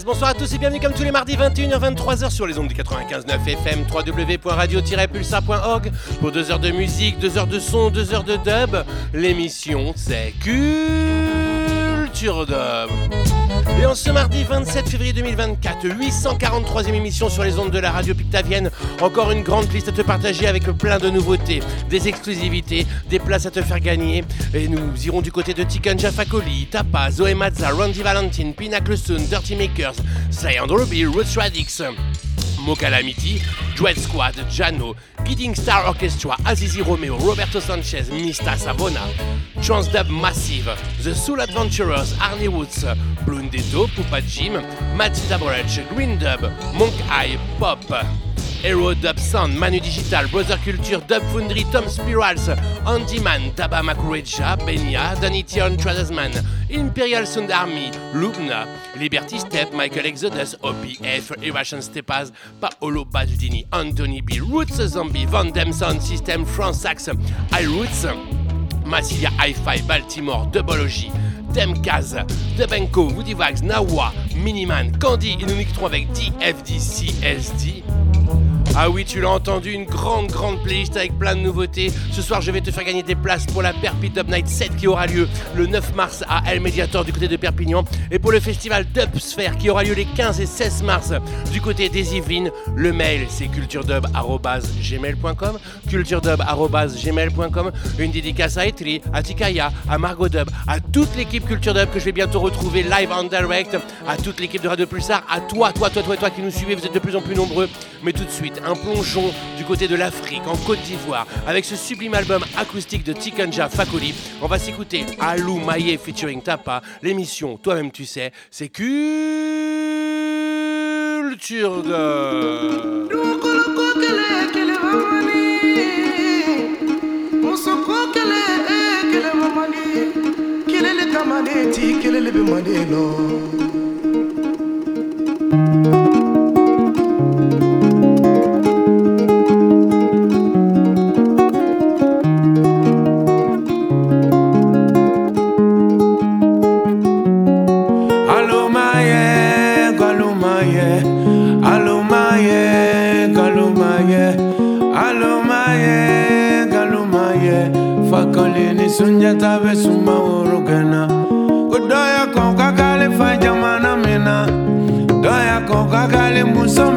Bonsoir à tous et bienvenue comme tous les mardis 21h-23h sur les ondes du 95.9 FM www.radio-pulsar.org pour 2 heures de musique, 2 heures de son, 2 heures de dub. L'émission c'est Culture Dub. Et en ce mardi 27 février 2024, 843e émission sur les ondes de la radio pictavienne. Encore une grande liste à te partager avec plein de nouveautés, des exclusivités, des places à te faire gagner. Et nous irons du côté de Tikan Jafakoli, Tapa, Zoé Mazza, Randy Valentine, Pinnacle Soon, Dirty Makers, Sly and Ruby, Roots Radix. Mo Calamity, Squad, Jano, Gidding Star Orchestra, Azizi Romeo, Roberto Sanchez, Mista Savona, Transdub Massive, The Soul Adventurers, Arnie Woods, Blundetto, Pupa Jim, Matty Dabrech, Green Dub, Monk Eye, Pop, Hero Dub Sound, Manu Digital, Brother Culture, Dub Foundry, Tom Spirals, Andy Man, Daba Makureja, Benya, Danny Tion, Tradesman, Imperial Sound Army, Lubna, Liberty Step, Michael Exodus, OPF, Irration Stepas, Paolo Baldini, Anthony B, Roots Zombie, Van Dem Sound System, France Sax, iRoots, Massilia Hi-Fi, Baltimore, Dubology, Demkaz, Debenko, Woody Wags, Nawa, Miniman, Candy, et nous mixerons avec DFDCSD. Ah oui, tu l'as entendu, une grande, grande playlist avec plein de nouveautés. Ce soir, je vais te faire gagner des places pour la Perpi Dub Night 7 qui aura lieu le 9 mars à El Mediator du côté de Perpignan. Et pour le festival Dubsphere qui aura lieu les 15 et 16 mars du côté des Yvelines. Le mail, c'est culturedub.gmail.com culturedub.gmail.com Une dédicace à Etri, à Tikaya, à Margot Dub, à toute l'équipe Culture Dub que je vais bientôt retrouver live en direct, à toute l'équipe de Radio Pulsar, à toi, toi, toi, toi, toi qui nous suivez, vous êtes de plus en plus nombreux. Mais tout de suite, un plongeon du côté de l'Afrique, en Côte d'Ivoire, avec ce sublime album acoustique de Tikanja Fakoli. On va s'écouter Alou Maye featuring Tapa, l'émission, toi-même tu sais, c'est Culture de... sunjata tabe suma woro kana ko doya ko kakale fa jamana mina, doya ko kakale muso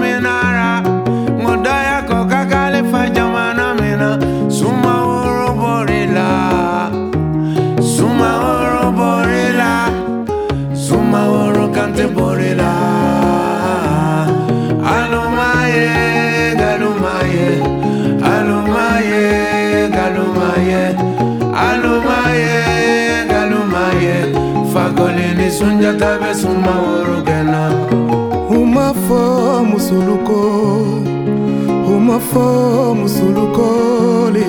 ta be suma worogena. Uma fo musuluko uma fo musulukole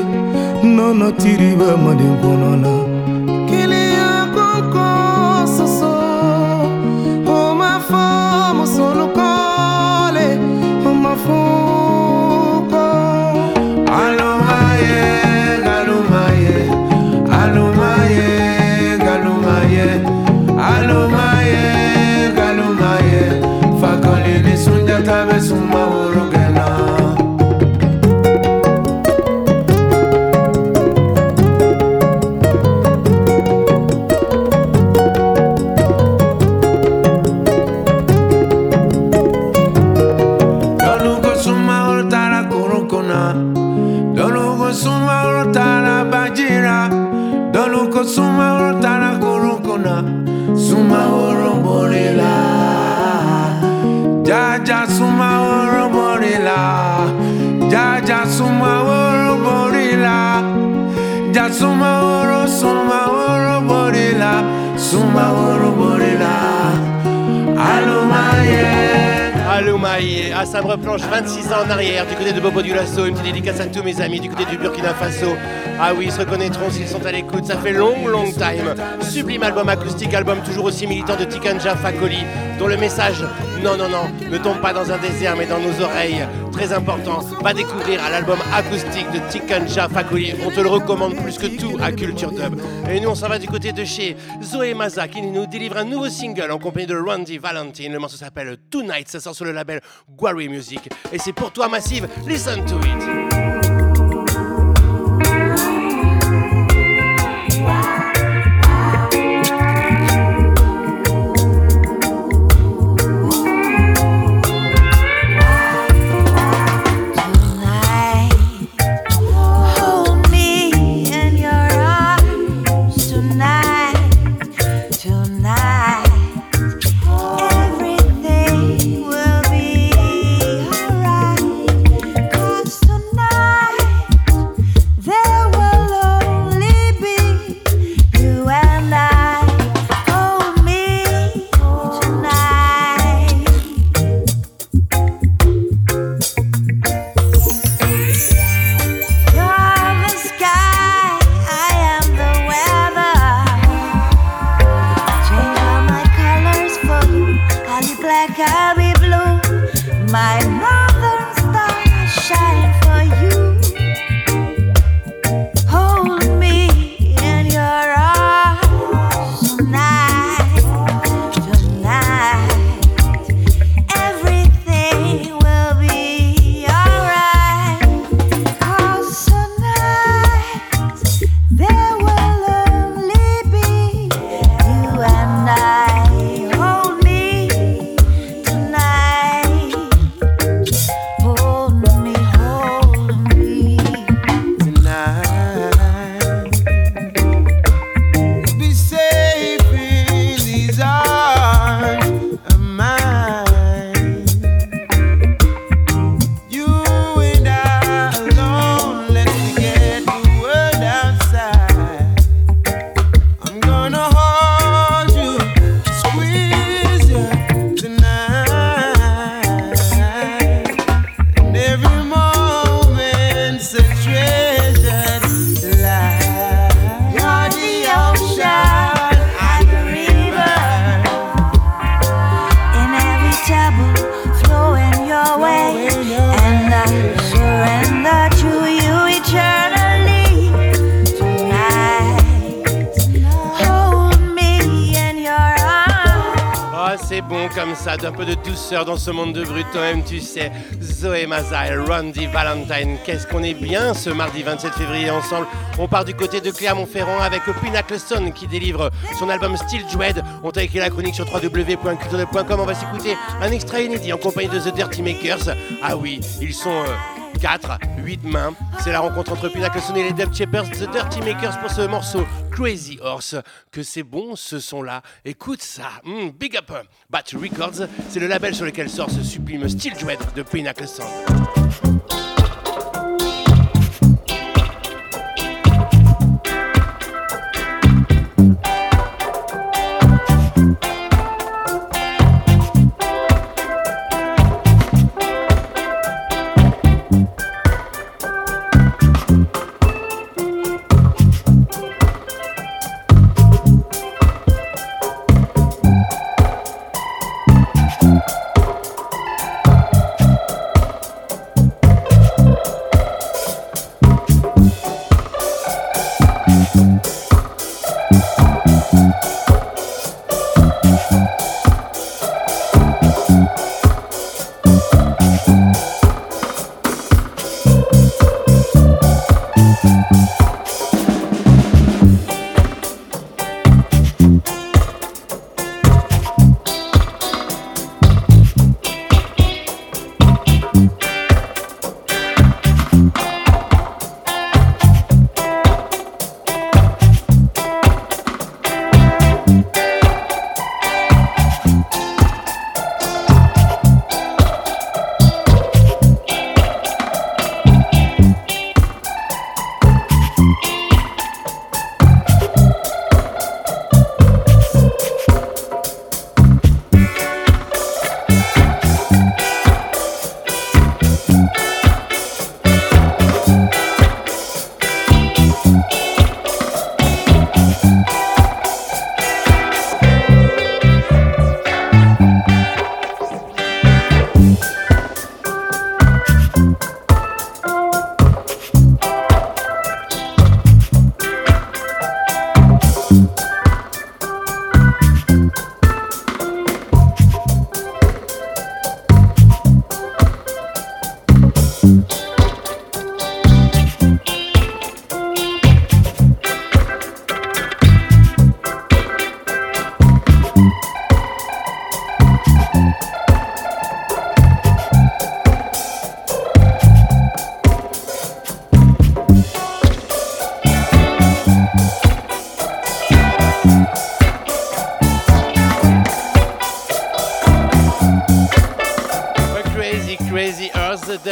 nonotiriba madengonona 26 ans en arrière, du côté de Bobo du Lasso, une petite dédicace à tous mes amis du côté du Burkina Faso. Ah oui, ils se reconnaîtront s'ils sont à l'écoute, ça fait long, long time. Sublime album acoustique, album toujours aussi militant de Tikanja Fakoli, dont le message, non, non, non, ne tombe pas dans un désert mais dans nos oreilles, très important, va découvrir à l'album acoustique de Tikanja Fakoli. On te le recommande plus que tout à Culture Dub. Et nous, on s'en va du côté de chez Zoé Maza qui nous délivre un nouveau single en compagnie de Randy Valentine. Le morceau s'appelle Tonight, ça sort sur le label Guari Music. Et c'est pour toi, Massive, listen to it. Dans ce monde de brut, toi-même tu sais, Zoé Maza et Randy Valentine. Qu'est-ce qu'on est bien ce mardi 27 février ensemble. On part du côté de Clermont-Ferrand avec Pinnacle Stone qui délivre son album Still Dread. On t'a écrit la chronique sur www.culture.com. On va s'écouter un extrait inédit en compagnie de The Dirty Makers. Ah oui, ils sont... Euh, 4, 8 mains. C'est la rencontre entre Pinnacle Stone et les Dub Chippers, The Dirty Makers pour ce morceau Crazy Horse. Que c'est bon ce son-là. Écoute ça. Hmm, big up. Bat Records, c'est le label sur lequel sort ce sublime Steel Dread de Pinnacle Sound.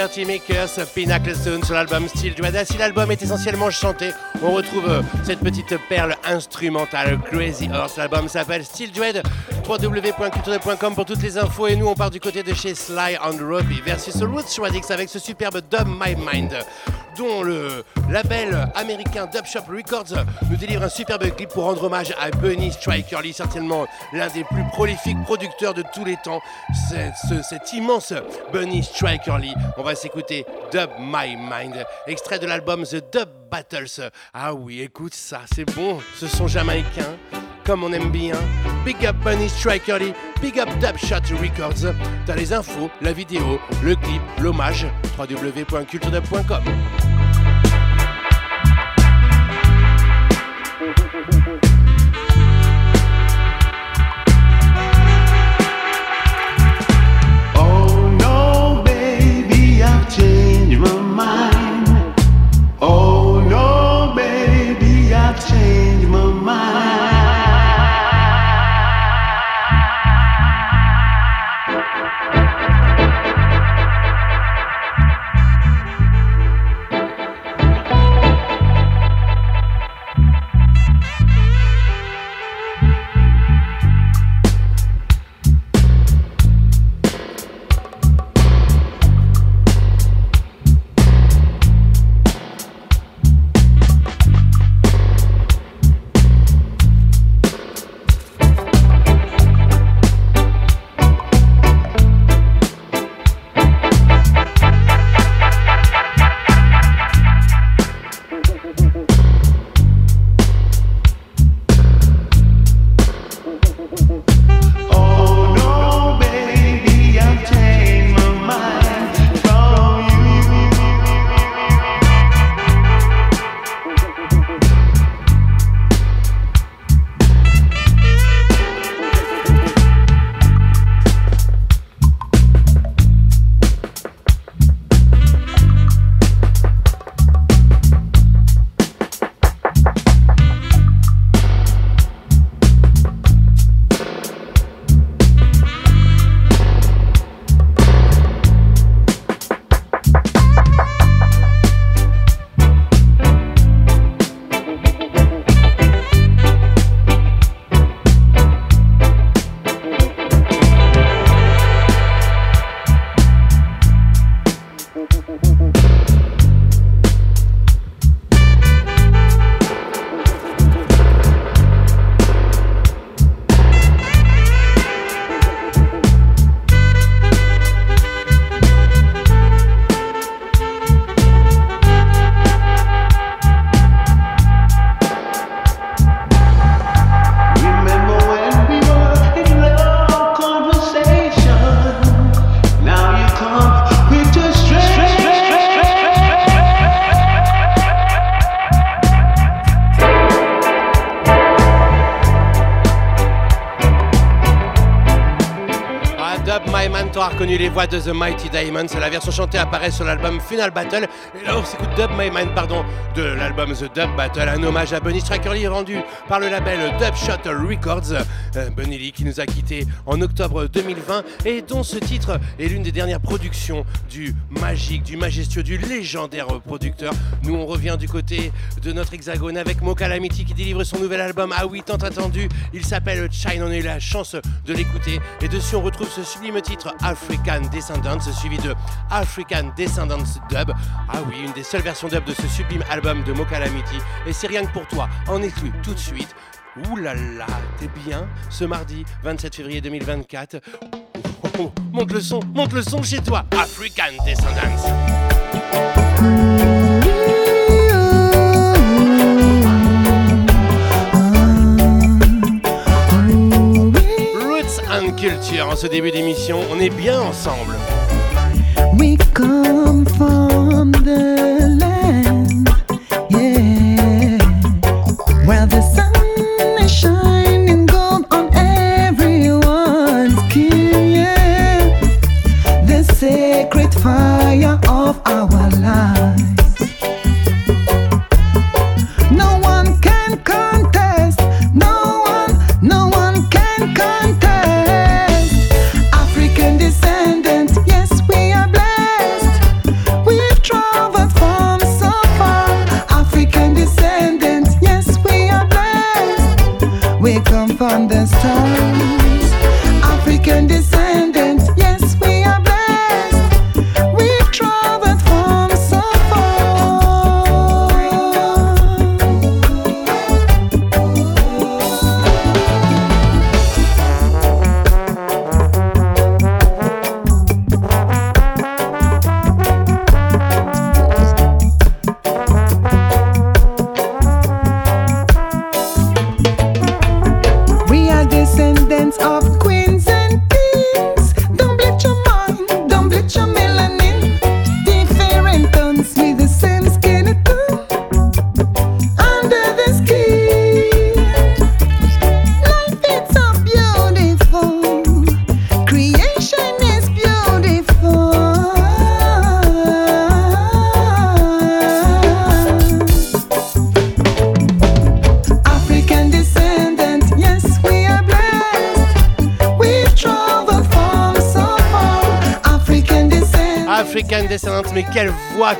Dirty Makers, Pinnacle Stone sur l'album Steel Dread. Si l'album est essentiellement chanté, on retrouve euh, cette petite perle instrumentale Crazy Earth. L'album s'appelle Steel Dread. www.culture.com pour toutes les infos. Et nous, on part du côté de chez Sly and Robbie versus Roots Radix avec ce superbe Dub My Mind dont le label américain Dub Shop Records nous délivre un superbe clip pour rendre hommage à Bunny Strikerly, certainement l'un des plus prolifiques producteurs de tous les temps. Cet, immense Bunny Strikerly. On va s'écouter Dub My Mind, extrait de l'album The Dub Battles. Ah oui, écoute ça, c'est bon, ce sont jamaïcains comme on aime bien. Big up Bunny Strikerly, big up Dubshot Records. T'as les infos, la vidéo, le clip, l'hommage, www.culturedub.com. voix de The Mighty Diamonds. La version chantée apparaît sur l'album Final Battle. Et là, on s'écoute Dub My Mind, pardon, de l'album The Dub Battle, un hommage à Bunny Lee rendu par le label Dub Shot Records. Euh, Bunny Lee qui nous a quittés en octobre 2020 et dont ce titre est l'une des dernières productions du magique, du majestueux, du légendaire producteur. Nous, on revient du côté de notre hexagone avec Mo Calamity qui délivre son nouvel album. Ah oui, tant attendu. Il s'appelle China. On a eu la chance de l'écouter. Et dessus, on retrouve ce sublime titre African Descendants, suivi de African Descendants Dub. Ah oui, une des seules versions dub de ce sublime album de Mo Calamity. Et c'est rien que pour toi. En exclu tout de suite. Ouh là là, t'es bien ce mardi 27 février 2024. monte le son, monte le son chez toi. African Descendants. Culture en ce début d'émission, on est bien ensemble. We come from the land, yeah, where the sun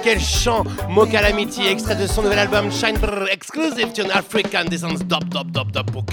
quel chant Mo Calamity, extrait de son nouvel album Shine Brr, exclusive tune African Descendants, dop, dop, dop, dop, pour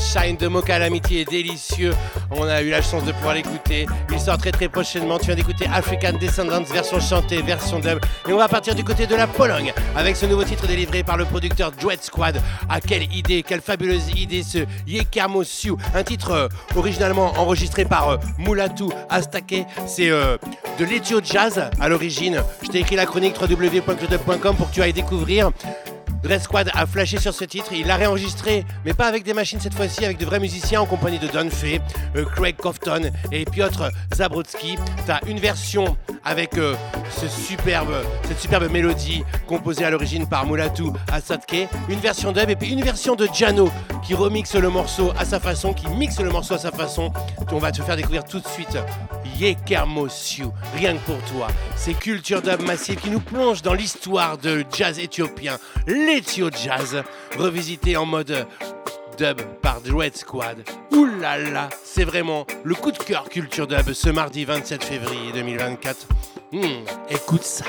Shine de Mocha l'amitié est délicieux. On a eu la chance de pouvoir l'écouter. Il sort très très prochainement. Tu viens d'écouter African Descendants, version chantée, version dub. Et on va partir du côté de la Pologne avec ce nouveau titre délivré par le producteur Duet Squad. Ah, quelle idée, quelle fabuleuse idée ce Yekamosiu. Un titre euh, originalement enregistré par euh, Mulatu Astake. C'est euh, de l'Ethio Jazz à l'origine. Je t'ai écrit la chronique www.club.com pour que tu ailles découvrir. Dread Squad a flashé sur ce titre, il l'a réenregistré, mais pas avec des machines cette fois-ci, avec de vrais musiciens en compagnie de Don Fay, euh, Craig Cofton et Piotr Zabrodsky. T'as une version avec euh, cette superbe mélodie composée à l'origine par Mulatu Asatke, une version dub et puis une version de Jano qui remixe le morceau à sa façon, qui mixe le morceau à sa façon. On va te faire découvrir tout de suite Yekermosiu, rien que pour toi. C'est Culture Dub Massive qui nous plonge dans l'histoire de jazz éthiopien, l'Ethio Jazz, revisité en mode dub par Dread Squad. Là, c'est vraiment le coup de cœur Culture Dub ce mardi 27 février 2024. Hmm, écoute ça.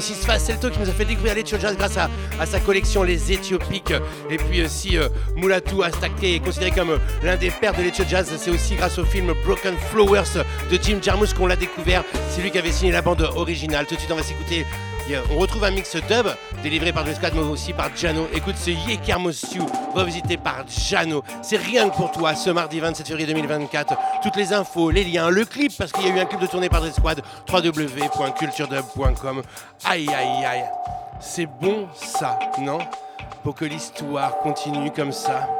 Francis Fasselto qui nous a fait découvrir les jazz grâce à, sa collection Les Éthiopiques. Et puis aussi euh, Moulatou Astake est considéré comme euh, l'un des pères de l'Ethio Jazz. C'est aussi grâce au film Broken Flowers de Jim Jarmusch qu'on l'a découvert. C'est lui qui avait signé la bande originale. Tout de suite, on va s'écouter on retrouve un mix dub délivré par Squad, mais aussi par Jano. Écoute ce Yekermosiu, revisité par Jano. C'est rien que pour toi ce mardi 27 février 2024. Toutes les infos, les liens, le clip, parce qu'il y a eu un clip de tournée par The Squad, www.culturedub.com. Aïe aïe aïe. C'est bon ça, non? Pour que l'histoire continue comme ça.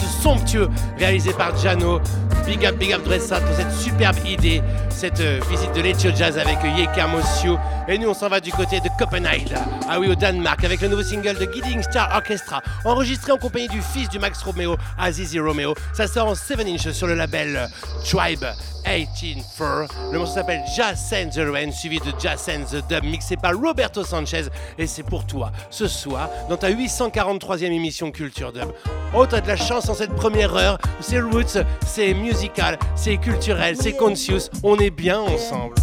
somptueux réalisé par Jano. Big up, big up Dressat pour cette superbe idée, cette euh, visite de l'Ethio Jazz avec Yeka Mosio. Et nous, on s'en va du côté de Copenhague, ah oui, au Danemark, avec le nouveau single de Gidding Star Orchestra, enregistré en compagnie du fils du Max Romeo, Azizi Romeo. Ça sort en 7 inch sur le label Tribe. 18 Fur. Le morceau s'appelle Jazz and the Rain, suivi de Jazz and the Dub, mixé par Roberto Sanchez. Et c'est pour toi, ce soir, dans ta 843e émission Culture Dub. Oh, t'as de la chance en cette première heure. C'est roots, c'est musical, c'est culturel, c'est conscious. On est bien ensemble.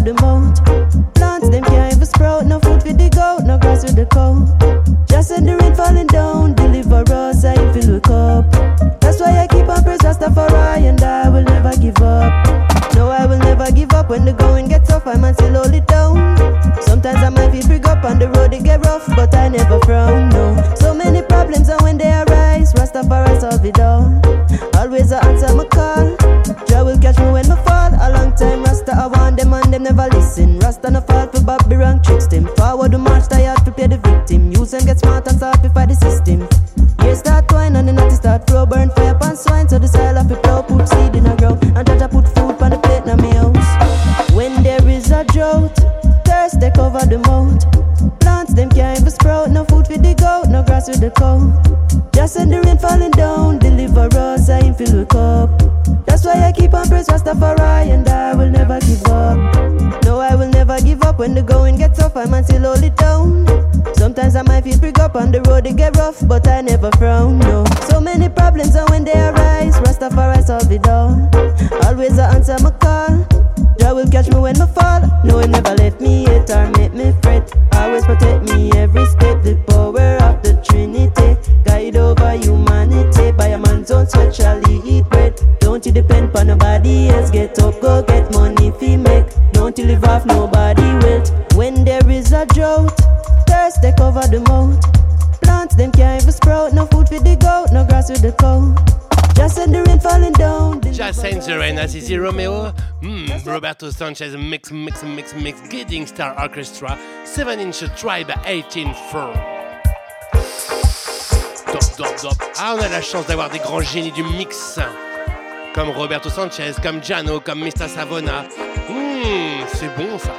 The mouth. Plants them can't even sprout, no food for the goat, no grass for the cow. Just in the rain falling down, deliver us, I fill with cup. That's why I keep on praise Rastafari and I will never give up. No, I will never give up when the going gets tough, I man still hold it down. Sometimes I might feel big up on the road, it get rough, but I never frown, sin. Rasta no fall for Bobby wrong tricks him. Forward the march, tired, prepare the victim. Use and get smart and start fight the system. Yeah, start twine and the natty start flow, burn fire pan swine. So the soil of the plow, put seed in a ground. And judge I put food on the plate in my house. When there is a drought, thirst they cover the mouth. Plants them can't even sprout, no food for the goat, no grass with the cow. Just send the rain falling down, deliver us, I ain't filled with cup keep on praise Rastafari and I will never give up. No, I will never give up when the going gets tough. I might still hold it down. Sometimes I might feel prick up on the road, it get rough, but I never frown. No, so many problems, and when they arise, Rastafari solve it all. Always I answer my call. Jah will catch me when I fall. No, he never left me hit or make me fret. Always protect me nobody. Get up, go get money he make. Don't you live off nobody wealth. When there is a drought, thirst take over the mouth. Plants them can't even sprout. No food for the goat, no grass with the cow. Just send the rain falling down. Just send the rain, as Azizi Romeo. Hmm, Roberto Sanchez mix, mix, mix, mix. Guiding Star Orchestra. 7 inch Tribe 18 4. Top, top, top. Ah, on a la chance d'avoir des grands génies du mix. Comme Roberto Sanchez, comme Giano, comme Mr. Savona. Hmm, c'est bon ça.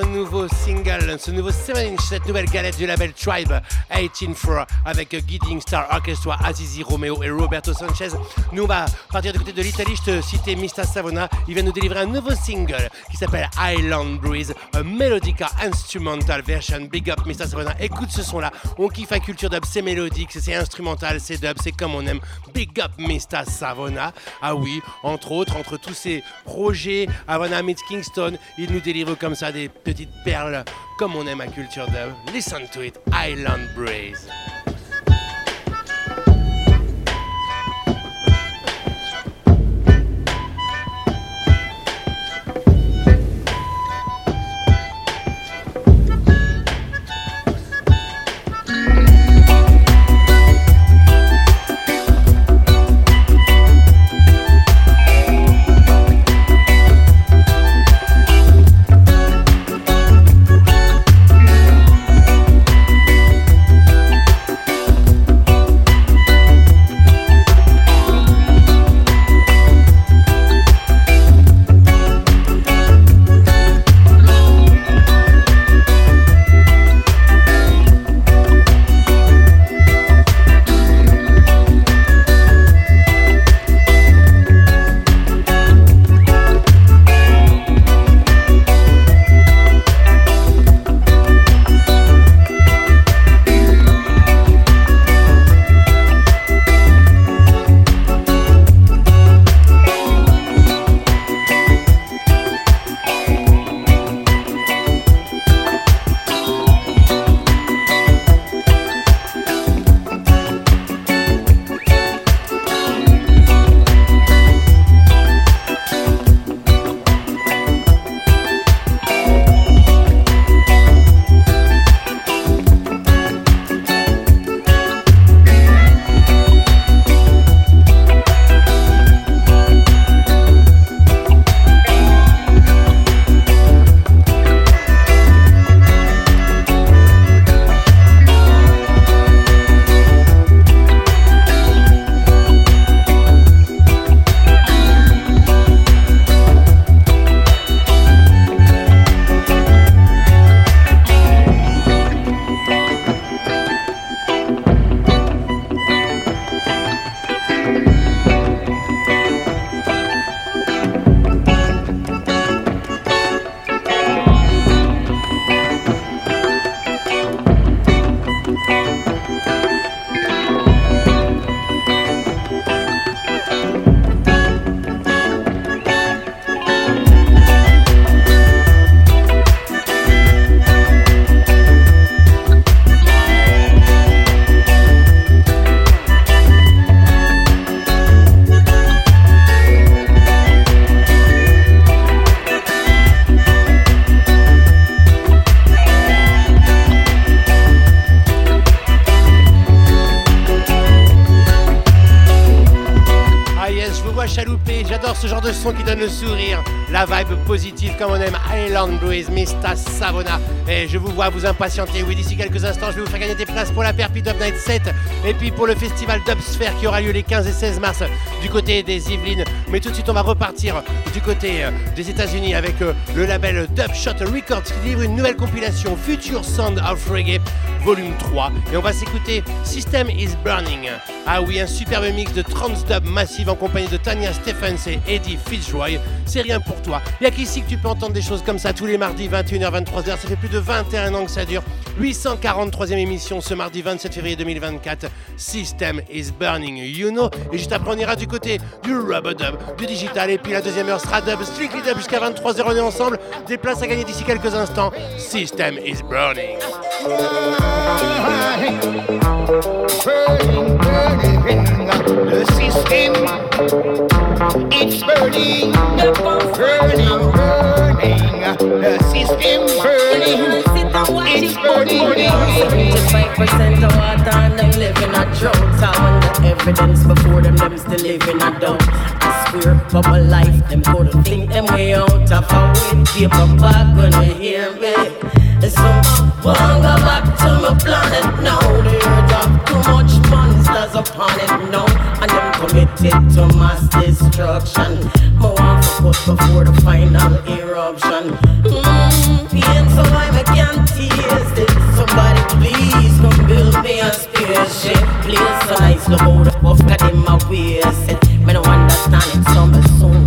Ce nouveau 7 inch, cette nouvelle galette du label Tribe 18-4 avec Guiding Star Orchestra, Azizi Romeo et Roberto Sanchez. Nous, on va partir du côté de l'Italie. Je te citais Mista Savona. Il vient nous délivrer un nouveau single qui s'appelle Island Breeze, un melodica instrumental version. Big up Mista Savona. Écoute ce son-là. On kiffe la culture dub, c'est mélodique, c'est instrumental, c'est dub, c'est comme on aime. Big up Mista Savona. Ah oui, entre autres, entre tous ces projets, Havana Kingston, il nous délivre comme ça des petites perles comme on aime la culture dub. Listen to it, Island Breeze. Vous impatienter. Oui, d'ici quelques instants, je vais vous faire gagner des places pour la Perpi Dub Night 7 et puis pour le festival Dubsphere qui aura lieu les 15 et 16 mars du côté des Yvelines. Mais tout de suite, on va repartir du côté euh, des États-Unis avec euh, le label Dub Shot Records qui livre une nouvelle compilation Future Sound of Reggae volume 3 et on va s'écouter System is Burning. Ah oui, un superbe mix de trans dub massive en compagnie de Tanya Stephens et Eddie Fitzroy. C'est rien pour toi. Il a qu'ici que tu peux entendre des choses comme ça tous les mardis 21h 23h. Ça fait plus de 21 ans que ça dure. 843e émission ce mardi 27 février 2024. System is Burning, you know. Et juste après on ira du côté du rubber dub, du digital et puis la deuxième heure sera dub, strictly dub jusqu'à 23h on est ensemble. Des places à gagner d'ici quelques instants. System is Burning. The system. It's burning, burning, burning, the system burning. It's burning. 75% of them living. I want the evidence before them, them still living. I swear for my life, them couldn't think them way out of a way. Paper bag, gonna hear me. And so wanna go back to my planet now. The earth have too much monsters upon it now. And them committed to mass destruction. More want to put before the final eruption. Mm, Pain so I can't taste it. Somebody please build me a spaceship. Place so nice, look how the puff got in my waist. Me no understand it, so soon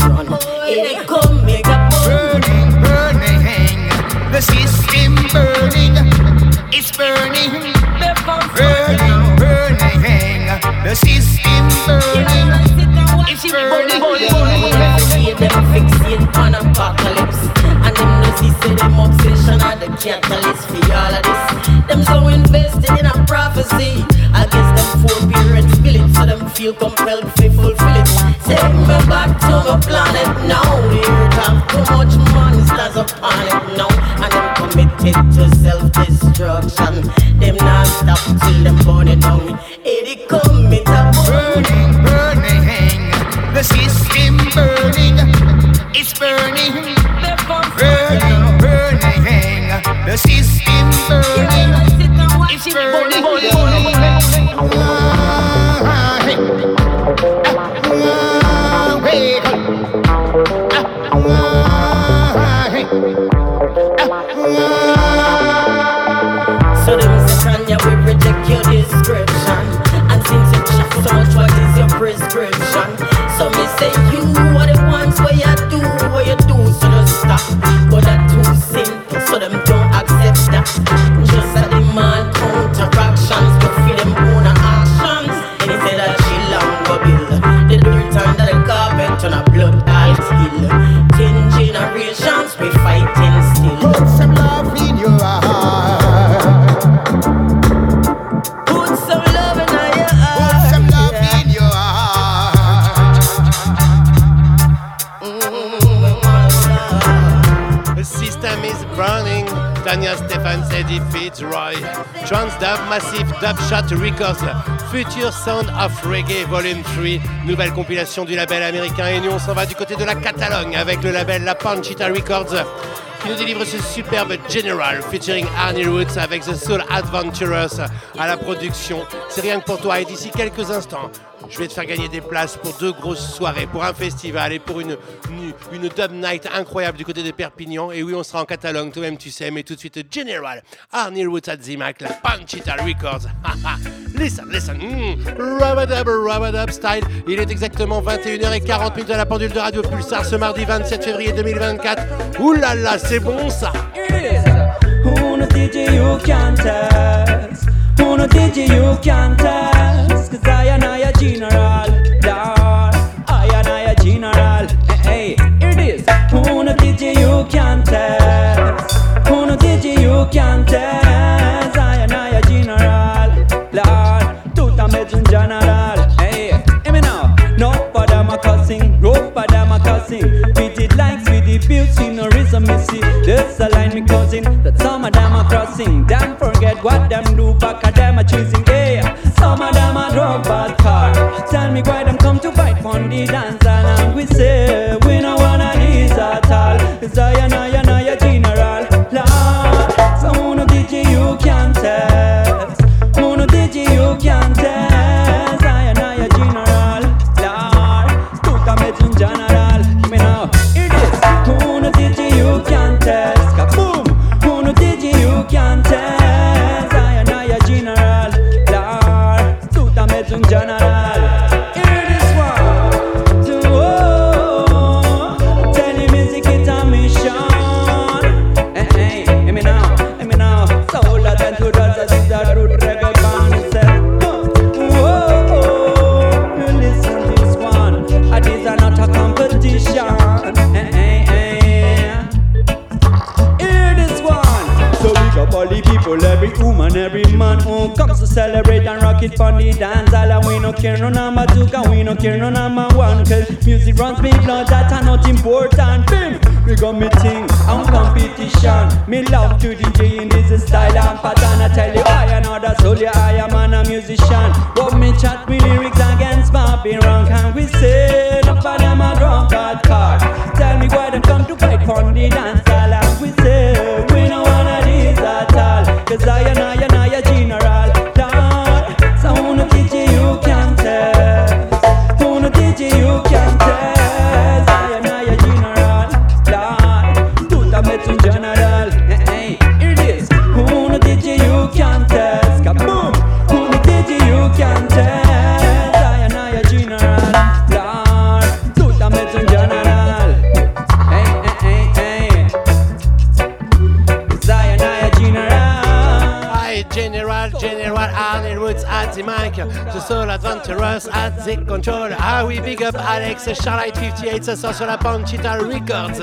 catalyst for all of this. Them so invested in a prophecy. I guess them forbearance feel it So them feel compelled to fulfill it. Take me back to my planet now. The earth have too much monsters upon it now. And them committed to self-destruction Massive Dub Shot Records. Future Sound of Reggae Volume 3. Nouvelle compilation du label américain. Et nous, on s'en va du côté de la Catalogne avec le label La Panchita Records qui nous délivre ce superbe General featuring Arnie Roots avec The Soul Adventurers à la production. C'est rien que pour toi. Et d'ici quelques instants, je vais te faire gagner des places pour deux grosses soirées, pour un festival et pour une, une, dub night incroyable du côté de Perpignan. Et oui, on sera en Catalogne, toi-même tu sais, mais tout de suite General, Arnie Roots at Zimac, la Panchita Records. listen, listen, mm, Rubadub, Rubadub style. Il est exactement 21h40 minutes à la pendule de Radio Pulsar ce mardi 27 février 2024. Ouh là c'est bon ça test? Who no DJ you can test? Cause I and I a general, Lord. I and I a general. Hey, hey, here it is. Who no DJ you can test? Who no DJ you can test? I and I a general, Lord. Tout a medicine general. Hey, hear me now. No for them a rope for them a cussing. Likes, with the built, sceneries me see. This a line me causing that some of them are crossing. Damn forget what them do, back them are choosing. Yeah, some of them are drug bad car. Tell me why them come to fight on the dance and we say we no wanna these at all. Zion, Zion, Zion, general. Care no number two, cause we no care no number one. Cause music runs me blood, that are not important. Alex, Charlotte 58, ça sort sur la Panchita Records.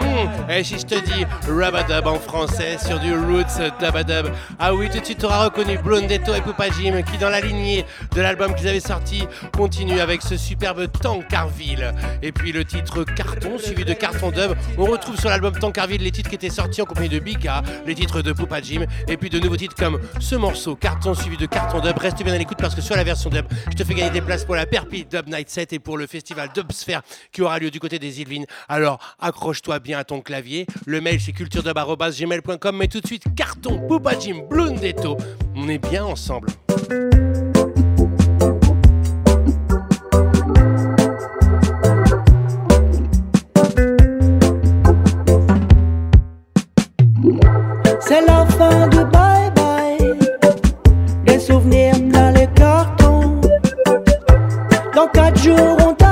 Hmm, Et si je te dis Rubadub en français sur du Roots Dubadub. Ah oui, tout de suite tu auras reconnu Blondetto et Poupa Jim qui, dans la lignée de l'album qu'ils avaient sorti, continue avec ce superbe Tankerville. Et puis le titre Carton, suivi de Carton Dub. On retrouve sur l'album Tankerville les titres qui étaient sortis en compagnie de Bika, les titres de Poupa Jim, et puis de nouveaux titres comme ce morceau, Carton suivi de Carton Dub. Reste bien à l'écoute parce que sur la version dub, je te fais gagner des places pour la Perpi Dub Night 7 et pour le festival Dubsphere qui aura lieu du côté des Yvelines. Alors accroche-toi bien à ton clavier. Le mail c'est culturedub.gmail.com. Mais tout de suite, Carton, Poupa Jim, Blundetto. On est bien ensemble. C'est la fin du bye-bye. Des souvenirs plein les cartons. Dans quatre jours, on taille.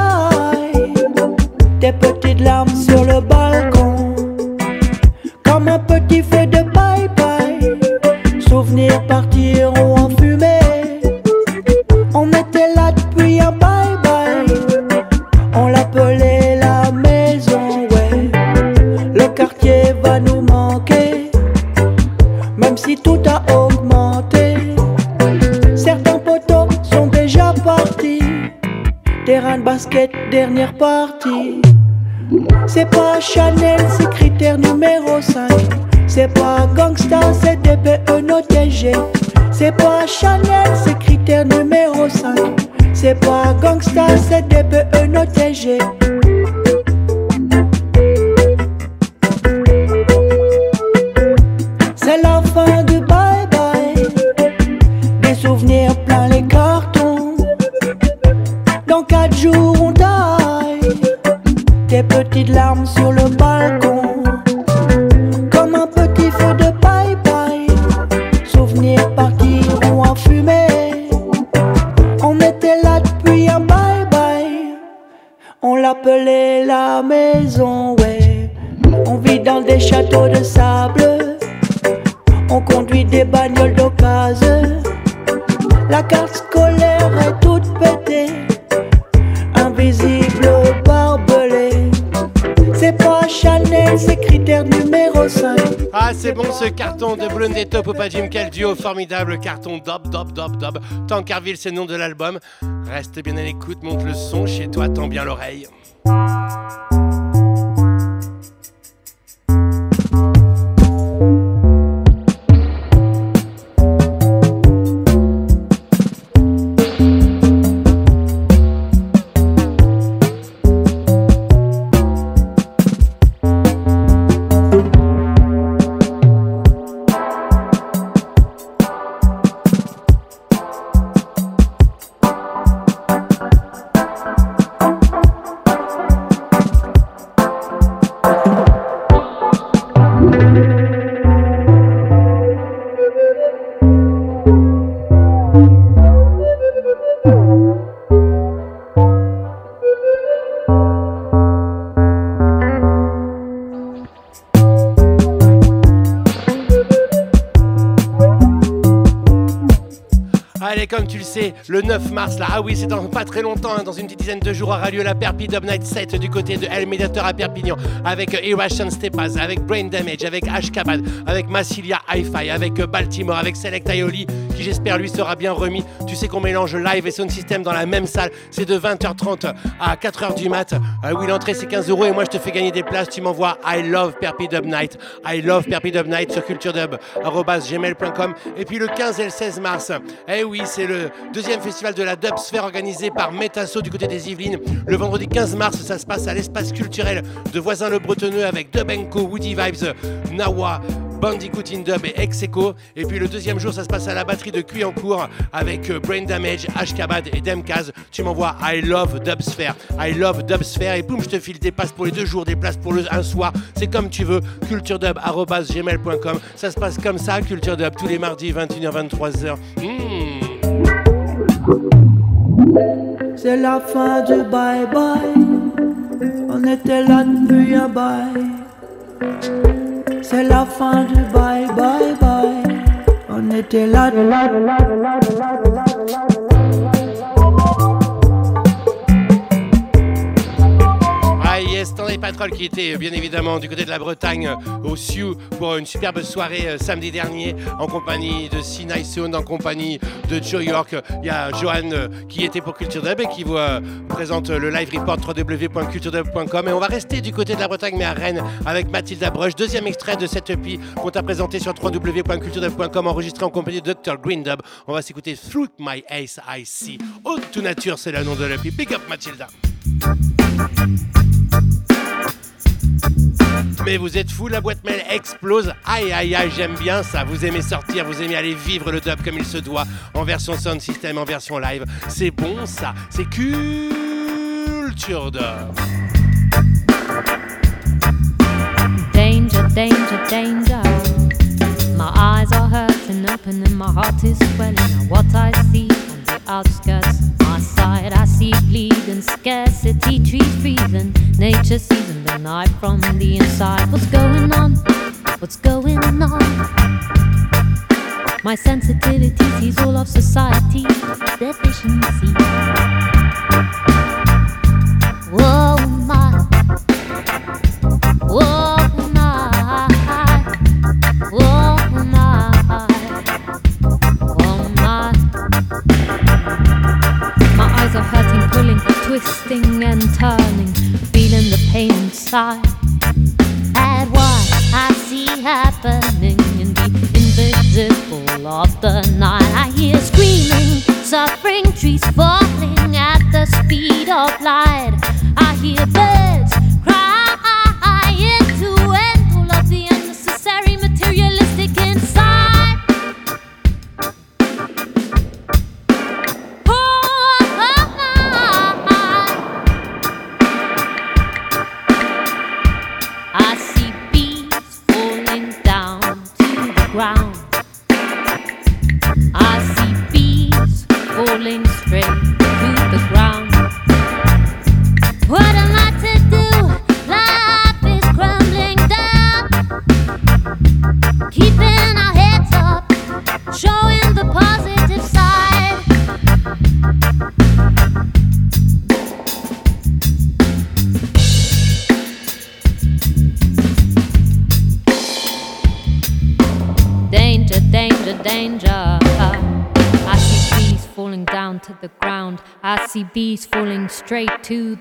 De sable. On conduit des bagnoles d'occasion. La carte scolaire est toute pétée. Invisible barbelé. C'est pas Chanel, c'est critère numéro 5. Ah, c'est bon ce carton de Blondetto, Poupa Jim, quel duo formidable, carton dop, dop, dop, dop. Tankerville, c'est le nom de l'album. Reste bien à l'écoute, monte le son chez toi, tends bien l'oreille. Le sais, le 9 mars, là, ah oui, c'est dans pas très longtemps, hein, dans une dizaine de jours, aura lieu la Perpi Dub Night 7 du côté de El Mediator à Perpignan, avec euh, Irration Stepas, avec Brain Damage, avec Ashkabad, avec Massilia Hi-Fi, avec euh, Baltimore, avec Select Aioli, qui j'espère lui sera bien remis. Tu sais qu'on mélange live et sound system dans la même salle, c'est de 20h30 à 4h du mat. Ah oui, l'entrée c'est 15 euros et moi je te fais gagner des places. Tu m'envoies I love Perpi Dub Night, I love Perpi Dub Night sur culturedub.gmail.com. Et puis le 15 et le 16 mars, eh oui, c'est le deuxième festival de la dub sphère organisé par Metasso du côté des Yvelines. Le vendredi 15 mars, ça se passe à l'espace culturel de Voisin-le-Bretonneux avec Dub Co, Woody Vibes, Nawa. Bandicoot in Dub et Execo. Et puis le deuxième jour, ça se passe à la batterie de Cuyancourt avec euh, Brain Damage, Ashkabad et Demkaz. Tu m'envoies I love Dubsphere. I love Dubsphere. Et boum, je te file des places pour les deux jours, des places pour le un soir. C'est comme tu veux. culturedub.gmail.com. Ça se passe comme ça, Culture Dub, tous les mardis, 21h, 23h. Mmh. C'est la fin du bye bye. On était là depuis un bail. C'est la fin du bye bye bye. On était là, yes, Stanley Patrol qui était euh, bien évidemment du côté de la Bretagne euh, au Sioux pour une superbe soirée euh, samedi dernier en compagnie de Sinai Sound, en compagnie de Joe York. Il y a Johan qui était pour Culture Dub et qui vous présente le live report www.culturedub.com. Et on va rester du côté de la Bretagne mais à Rennes avec Mathilda Brush. Deuxième extrait de cette EP qu'on t'a présenté sur www.culturedub.com enregistré en compagnie de Dr. Green Dub. On va s'écouter Through My Ace I See. Haute to Nature, c'est le nom de l'EP. Big up Mathilda. Mais vous êtes fou, la boîte mail explose. Aïe aïe aïe, j'aime bien ça. Vous aimez sortir, vous aimez aller vivre le dub comme il se doit, en version sound system, en version live. C'est bon ça, c'est culture dub. Danger, danger, danger. My eyes are hurting open and my heart is swelling. What I see on the outskirts my side, I see bleeding, scarcity, trees freezing. Nature seizing the night from the inside. What's going on? What's going on? My sensitivity sees all of society, deficiency.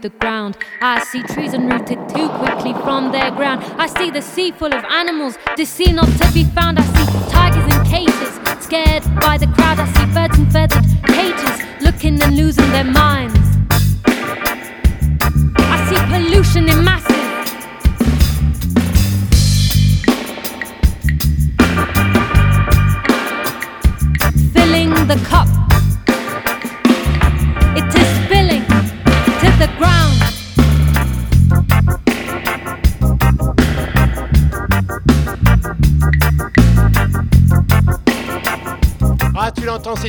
The ground. I see trees enrooted too quickly from their ground. I see the sea full of animals, sea not to be found. I see tigers in cages, scared by the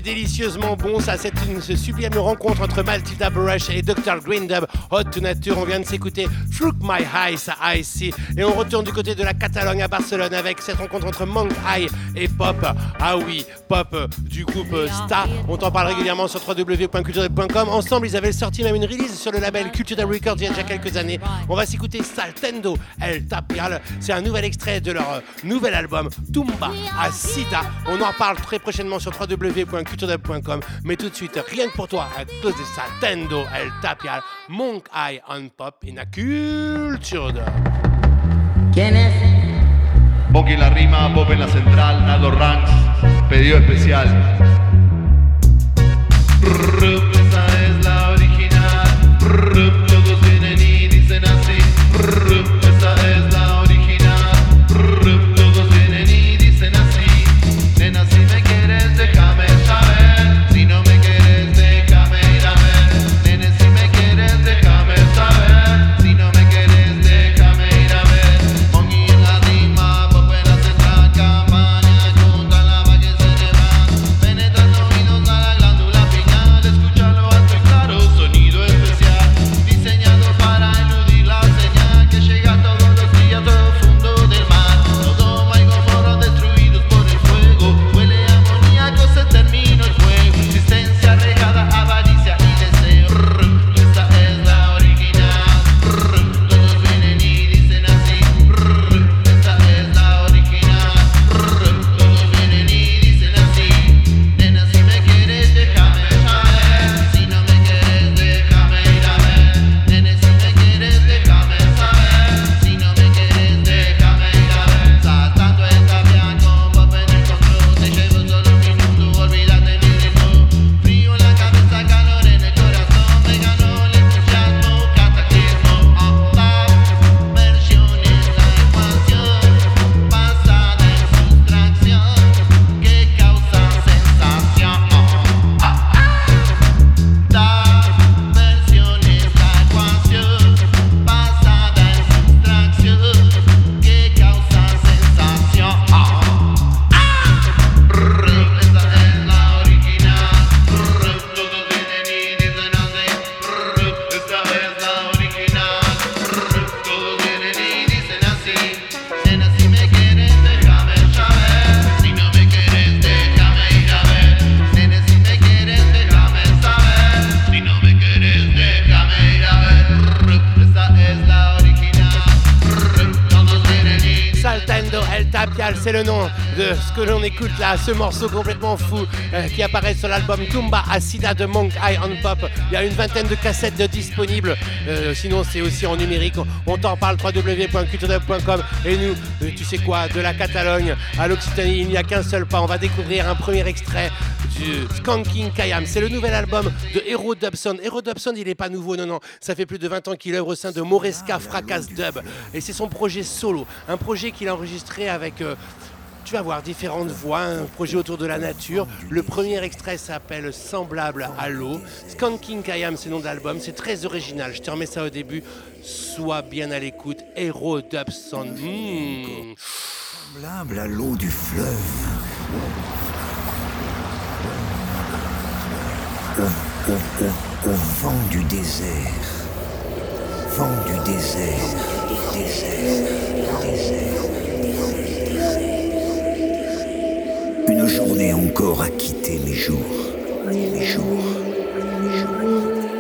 délicieusement bon. Ça, c'est une sublime rencontre entre Maltida Brush et Dr. Green To nature, on vient de s'écouter Fluke My Eyes à IC. Et on retourne du côté de la Catalogne à Barcelone avec cette rencontre entre Monk High et Pop. Ah oui, Pop du groupe Sta. On t'en parle régulièrement sur www.culture.com. Ensemble, ils avaient sorti même une release sur le label Culture Records il y a déjà quelques années. On va s'écouter Saltendo El Tapial. C'est un nouvel extrait de leur euh, nouvel album Tumba à Sida. On en parle très prochainement sur www.culturedub.com. Mais tout de suite, rien que pour toi, à cause de Saltendo El Tapial, Monk Eye on Pop in a Culture Dub. Monkey en la rima, Pop en la central, Nado Ranks, pedido especial. Esa es la original. Ce morceau complètement fou euh, qui apparaît sur l'album Tumba Acida de Monk Eye on Pop. Il y a une vingtaine de cassettes disponibles, Euh, sinon c'est aussi en numérique. On t'en parle www.culturedub.com et nous, euh, tu sais quoi, de la Catalogne à l'Occitanie, il n'y a qu'un seul pas. On va découvrir un premier extrait du Skanking Kayam. C'est le nouvel album de Hero Dobson. Hero Dobson, il n'est pas nouveau, non, non. Ça fait plus de 20 ans qu'il œuvre au sein de Moresca Fracas Dub. Et c'est son projet solo. Un projet qu'il a enregistré avec. Tu vas voir différentes voix, un projet autour de la nature. Le premier extrait s'appelle Semblable à l'eau. Skanking Kayam, c'est le nom de l'album. C'est très original. Je te remets ça au début. Sois bien à l'écoute. Hero Dobson. Mmh. Semblable à l'eau du fleuve. Au, vent du désert. Vent du désert. Désert. Désert. Une journée encore à quitter mes jours. Mes jours. Mes jours.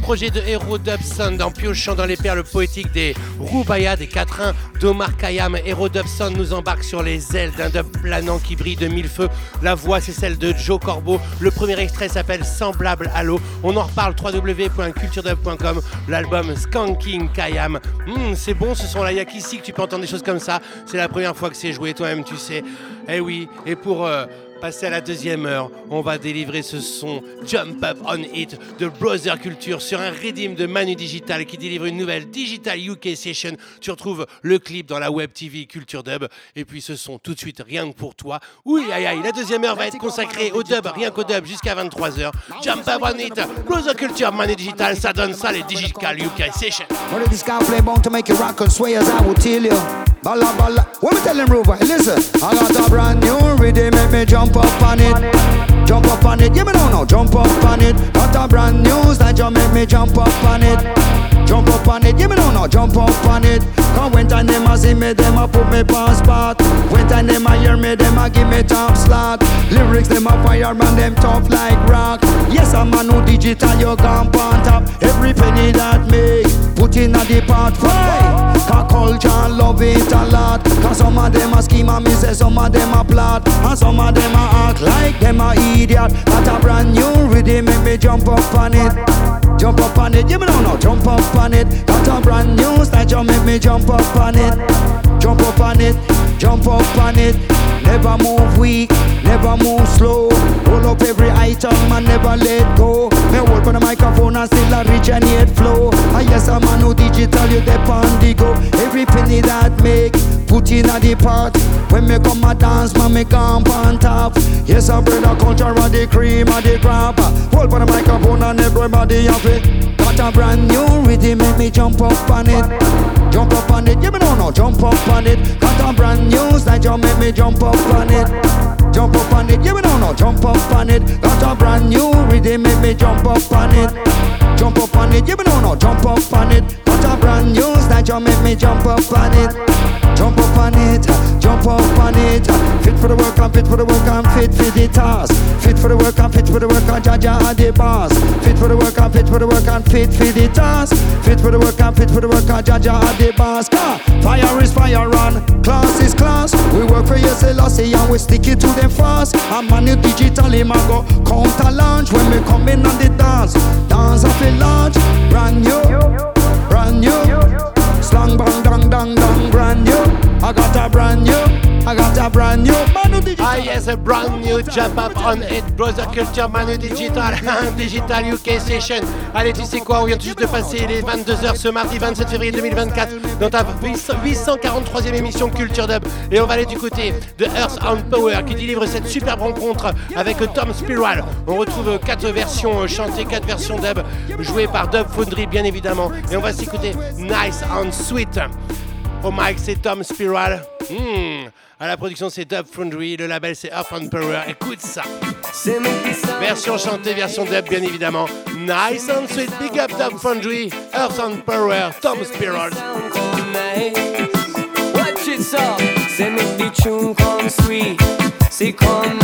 Projet de Hero Dubson en piochant dans les perles poétiques des Roubaya, des quatrains d'Omar Khayyam. Hero Dubson nous embarque sur les ailes d'un dub planant qui brille de mille feux. La voix, c'est celle de Joe Corbeau. Le premier extrait s'appelle Semblable à l'eau. On en reparle www.culturedub.com. L'album Skanking Khayyam. Hmm, c'est bon, ce son là. Il y a qu'ici que tu peux entendre des choses comme ça. C'est la première fois que c'est joué, toi-même, tu sais. Eh oui, et pour. euh, Passer à la deuxième heure, on va délivrer ce son Jump Up On It de Brother Culture sur un redeem de Manu Digital qui délivre une nouvelle Digital UK Session. Tu retrouves le clip dans la web TV Culture Dub. Et puis ce son tout de suite rien que pour toi. Oui, aïe aïe, la deuxième heure va être consacrée au dub, rien qu'au dub jusqu'à 23h. Jump Up On It, Brother Culture, Manu Digital, ça donne ça les Digital UK Session. Balla balla. What me tell him, Rover? Listen, I got a brand new rhythm, make me jump up on it. Jump up on it, give me know now, jump up on it. Got a brand new style, make me jump up on it. Jump up on it, yeah me know now, jump up on it. Cause when time them a see me, them a put me on spot. When time them a hear me, them a give me top slot. Lyrics them a fire, man, them tough like rock. Yes, I'm a new digital, you gone on top. Every penny that make, put in a the pot. Why? Cause culture love it a lot. Cause some of them a scheme and me say some of them a plot. And some of them a act like them a idiot. Got a brand new rhythm, make me jump up on it. Jump up on it, yeah me know now, jump up on it. Got a brand new style, just make me jump up on it. Jump up on it, jump up on it. Never move weak, never move slow. Roll up every item and never let go. Me hold on the microphone and still a originate flow. I yes, I'm a new digital, you dep on the go. Every penny that make, put in a the pot. When me come a dance, man, me come on top. Yes, I bring the culture of the cream of the crop. Hold on the microphone and everybody have it. Got a brand new rhythm, make me jump up on it. Jump up on it, yeah me know no, jump up on it. Got a brand new style, just make me jump up on it. Jump up on it, yeah me know no, jump up on it. Got a brand new rhythm, make me jump up on it. Jump up on it, yeah me know no, jump up on it. Got a brand new style, just make me jump up on it. Jump on it, jump up on it. Fit for the work, I'm fit for the work, I'm fit for the task. Fit for the work, I'm fit for the work, I'm Jaja and the boss. Fit for the work, I'm fit for the work, I'm fit for the task. Fit for the work, I'm fit for the work, I'm Jaja and the boss. Fire is fire on, class is class. We work for your Selassie and we stick it to them fast. I'm a new digital, I go counter launch when we come in on the dance. Dance I feel large, brand new, brand new. Slang bang dang dang dang brand new. I got a brand new, I got a brand new. Manu Digital. Ah yes, a brand new jump up on it, Brother Culture Manu Digital, Digital UK Session. Allez, tu sais quoi, on vient juste de passer les 22h ce mardi 27 février 2024 dans ta 843e émission Culture Dub. Et on va aller du côté de Earth and Power qui délivre cette superbe rencontre avec Tom Spiral. On retrouve quatre versions chantées, quatre versions dub jouées par Dub Foundry bien évidemment. Et on va s'écouter Nice and Sweet. Au mic, c'est Tom Spiral. Hmm. À la production, c'est Dub Foundry. Le label, c'est Earth and Power. Écoute ça. Version chantée, version dub, bien évidemment. Nice and sweet. Big up Dub Foundry. Earth and Power. Tom Spiral. Watch it so, say make the tune come sweet, say come.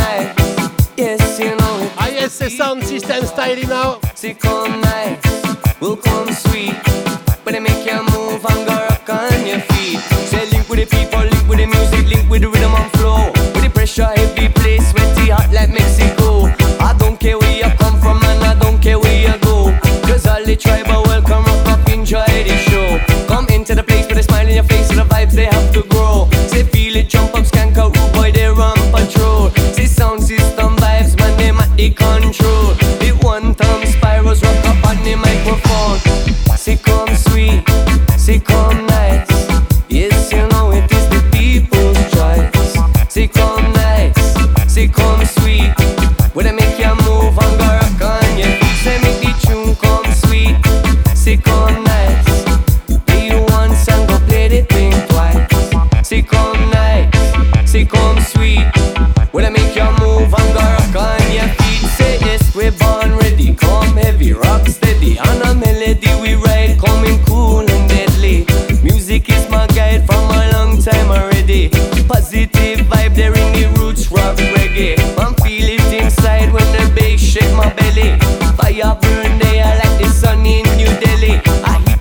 Yes, you know it. Ah yes, c'est Sound System Style now. Say come nice, will come sweet. But they make you people, link with the music, link with the rhythm and flow. With the pressure, heavy place, sweaty hot like Mexico. I don't care where you come from and I don't care where you go. Cause all the tribe are welcome, rock up, enjoy the show. Come into the place with a smile on your face and the vibes they have to grow. Say feel it, jump up, skank out, rude boy, they run patrol. Say sound system vibes, man, them at the control. The one time spirals rock up on the microphone. Say come sweet, say come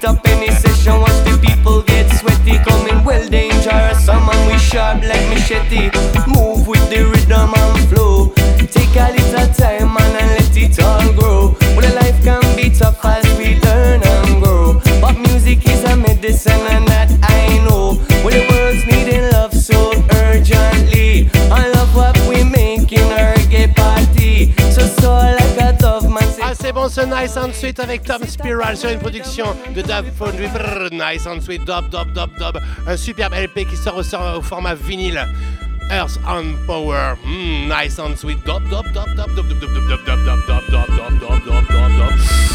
up any session once the people get sweaty. Coming well dangerous, someone with sharp like machete. Move with the rhythm and flow. Take a little time and let it all. Ah, ce Nice and Sweet avec Tom Spiral sur une production de Dub Foundry. Brrr, nice and Sweet, Dub, Dub, Dub, Dub. Un superbe LP qui sort au, au format vinyle. Earth and Power. Mm, nice and Sweet. Dub, Dub, Dub, Dub, Dub, Dub, Dub, Dub, Dub, Dub, Dub, Dub, Dub, Dub, Dub, Dub,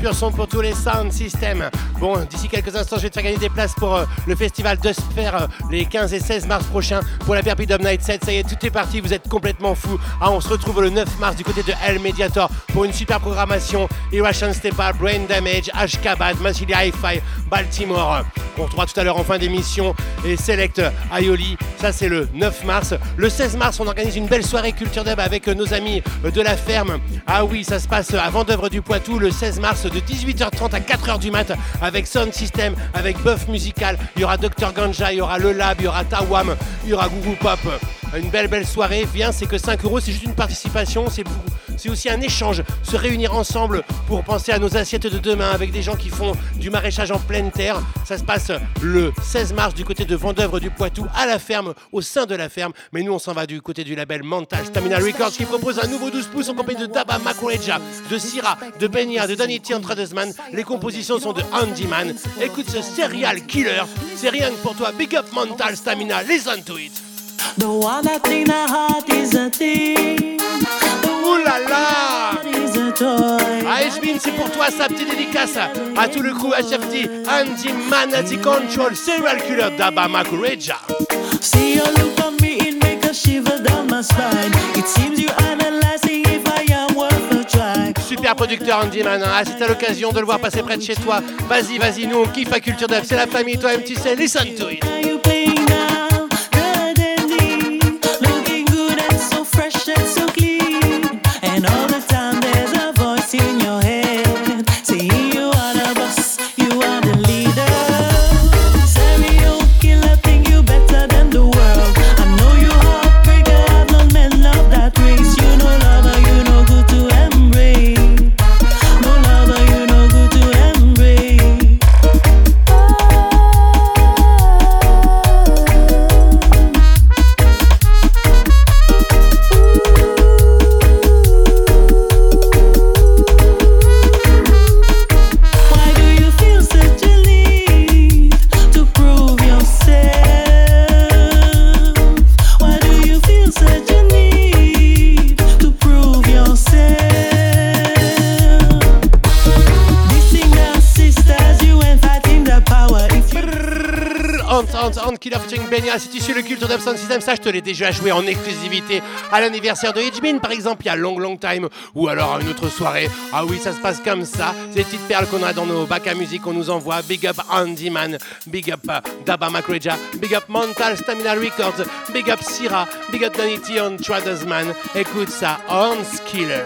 pur son pour tous les sound systems. Bon, d'ici quelques instants, je vais te faire gagner des places pour euh, le festival de Sphère euh, les 15 et 16 mars prochains pour la Perpidum Night 7. Ça y est, tout est parti, vous êtes complètement fous. Ah, on se retrouve le 9 mars du côté de El Mediator pour une super programmation. Irration Stepa, Brain Damage, Ashkabat, Massilia Hi-Fi, Baltimore. On retrouvera tout à l'heure en fin d'émission et Select Aioli. Ça, c'est le 9 mars. Le 16 mars, on organise une belle soirée culture dub avec nos amis de la ferme. Ah oui, ça se passe à Vendœuvre du Poitou le 16 mars de 18h30 à 4h du mat avec Sound System, avec Buff Musical. Il y aura Dr Ganja, il y aura Le Lab, il y aura Tawam, il y aura Gougou Pop. Une belle belle soirée. Viens, c'est que 5 euros, c'est juste une participation. C'est beaucoup. C'est aussi un échange, se réunir ensemble pour penser à nos assiettes de demain avec des gens qui font du maraîchage en pleine terre. Ça se passe le 16 mars du côté de Vendœuvre du Poitou, à la ferme, au sein de la ferme. Mais nous, on s'en va du côté du label Mental Stamina Records qui propose un nouveau 12 pouces en compagnie de Daba Makureja, de Syrah, de Benya, de Danny T. Tradesman. Les compositions sont de Andy Man. Écoute ce serial killer. C'est rien que pour toi. Big up Mental Stamina. Listen to it. The one is a. Là là Is a toy. Ah, c'est pour toi sa petite dédicace à tout le crew HFT, Andy Man at the Control, Serial Killer Daba Makureja. See you look on me, it make a shiver down my spine. It seems you analyzing if I am worth a try. Super producteur Andy Man. Ah, si t'as l'occasion de le voir passer près de chez toi, vas-y, vas-y, nous on kiffe la culture dub, c'est la famille, tu sais, listen to it. Culte d'Abson System, ça je te l'ai déjà joué en exclusivité à l'anniversaire de Hitchmin par exemple, il y a Long Long Time ou alors à une autre soirée. Ah oui, ça se passe comme ça. Des petites perles qu'on a dans nos bacs à musique qu'on nous envoie. Big up Andy Man, big up euh, Daba Makreja, big up Mental Stamina Records, big up Syrah, big up Danity on Traders Man. Écoute ça, Hans Killer.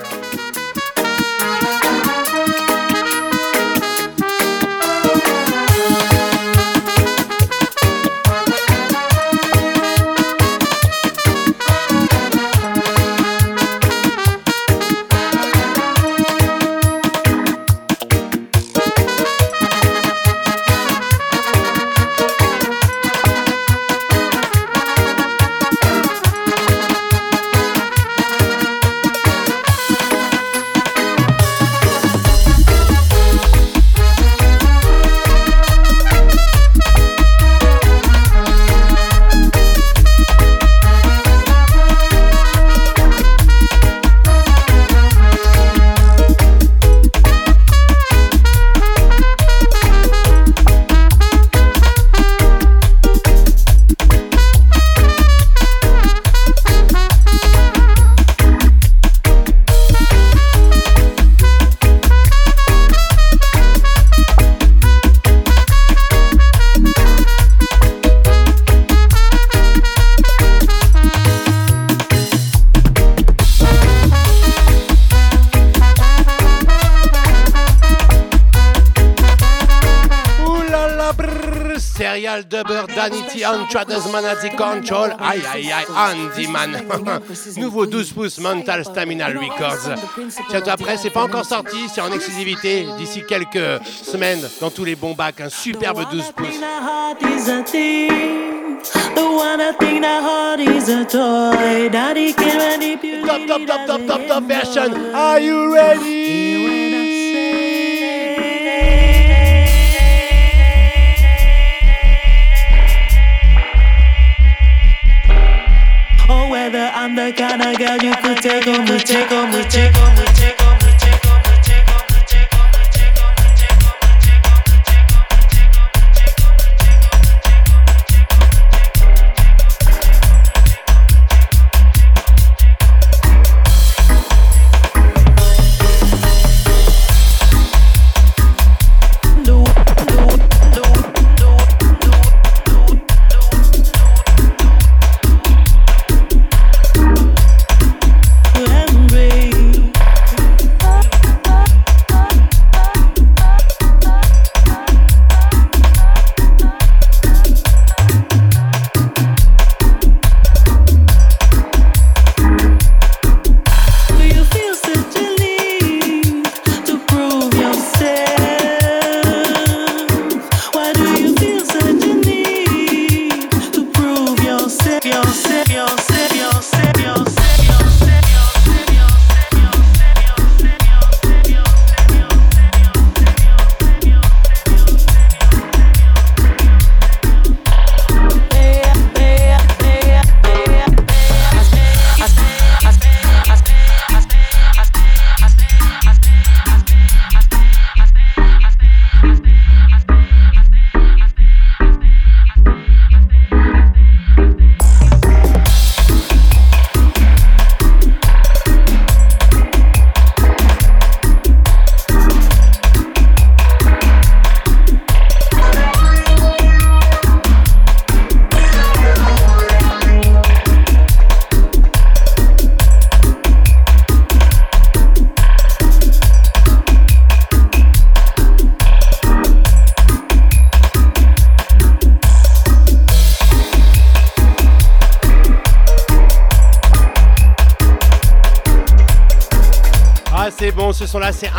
On Traders Man at the Control. Aïe aïe aïe, Andy Man. Nouveau 12 pouces Mental Stamina Records. Tiens, après, c'est pas encore sorti, c'est en exclusivité d'ici quelques semaines dans tous les bons bacs. Un superbe 12 pouces. Top, top, top, top, top, top version. Are you ready? together. I'm the kind of girl you could take home, could take home, could take home, could take.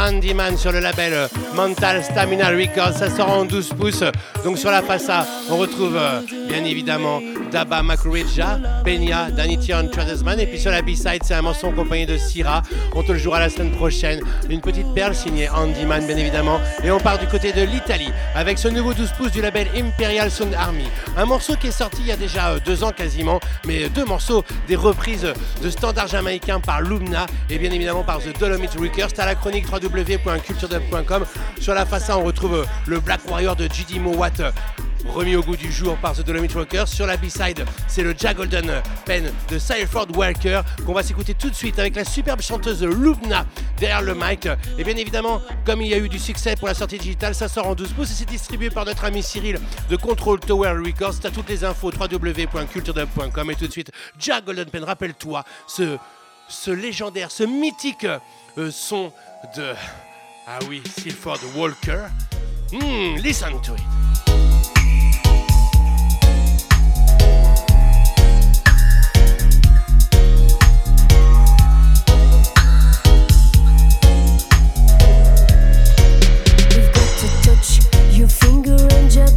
Son là c'est Andy Man sur le label Mental Stamina Records, ça sort en 12 pouces. Donc sur la face A, on retrouve euh, bien évidemment Daba Makurija, Peña, Danny Tion, Tradesman. Et puis sur la B-side, c'est un morceau accompagné de Syrah. On te le jouera la semaine prochaine. Une petite perle signée Andy Man, bien évidemment. Et on part du côté de l'Italie avec ce nouveau 12 pouces du label Imperial Sound Army. Un morceau qui est sorti il y a déjà euh, deux ans quasiment, mais deux morceaux, des reprises de standards jamaïcains par Lumna et bien évidemment par The Dolomite Records. T'as la chronique www.culturedub.com. Sur la A, on retrouve euh, le Black Warrior de Judy Mowat euh, remis au goût du jour par The Dolomite Rockers. Sur la B-side, c'est le Jack Golden Pen de Sileford Walker qu'on va s'écouter tout de suite avec la superbe chanteuse Lubna derrière le mic. Et bien évidemment, comme il y a eu du succès pour la sortie digitale, ça sort en 12 pouces et c'est distribué par notre ami Cyril de Control Tower Records. T'as toutes les infos www.culturedub.com et tout de suite, Jack Golden Pen, rappelle-toi ce, ce légendaire, ce mythique euh, son de... Ah oui, Silford Walker. Hmm, listen to it.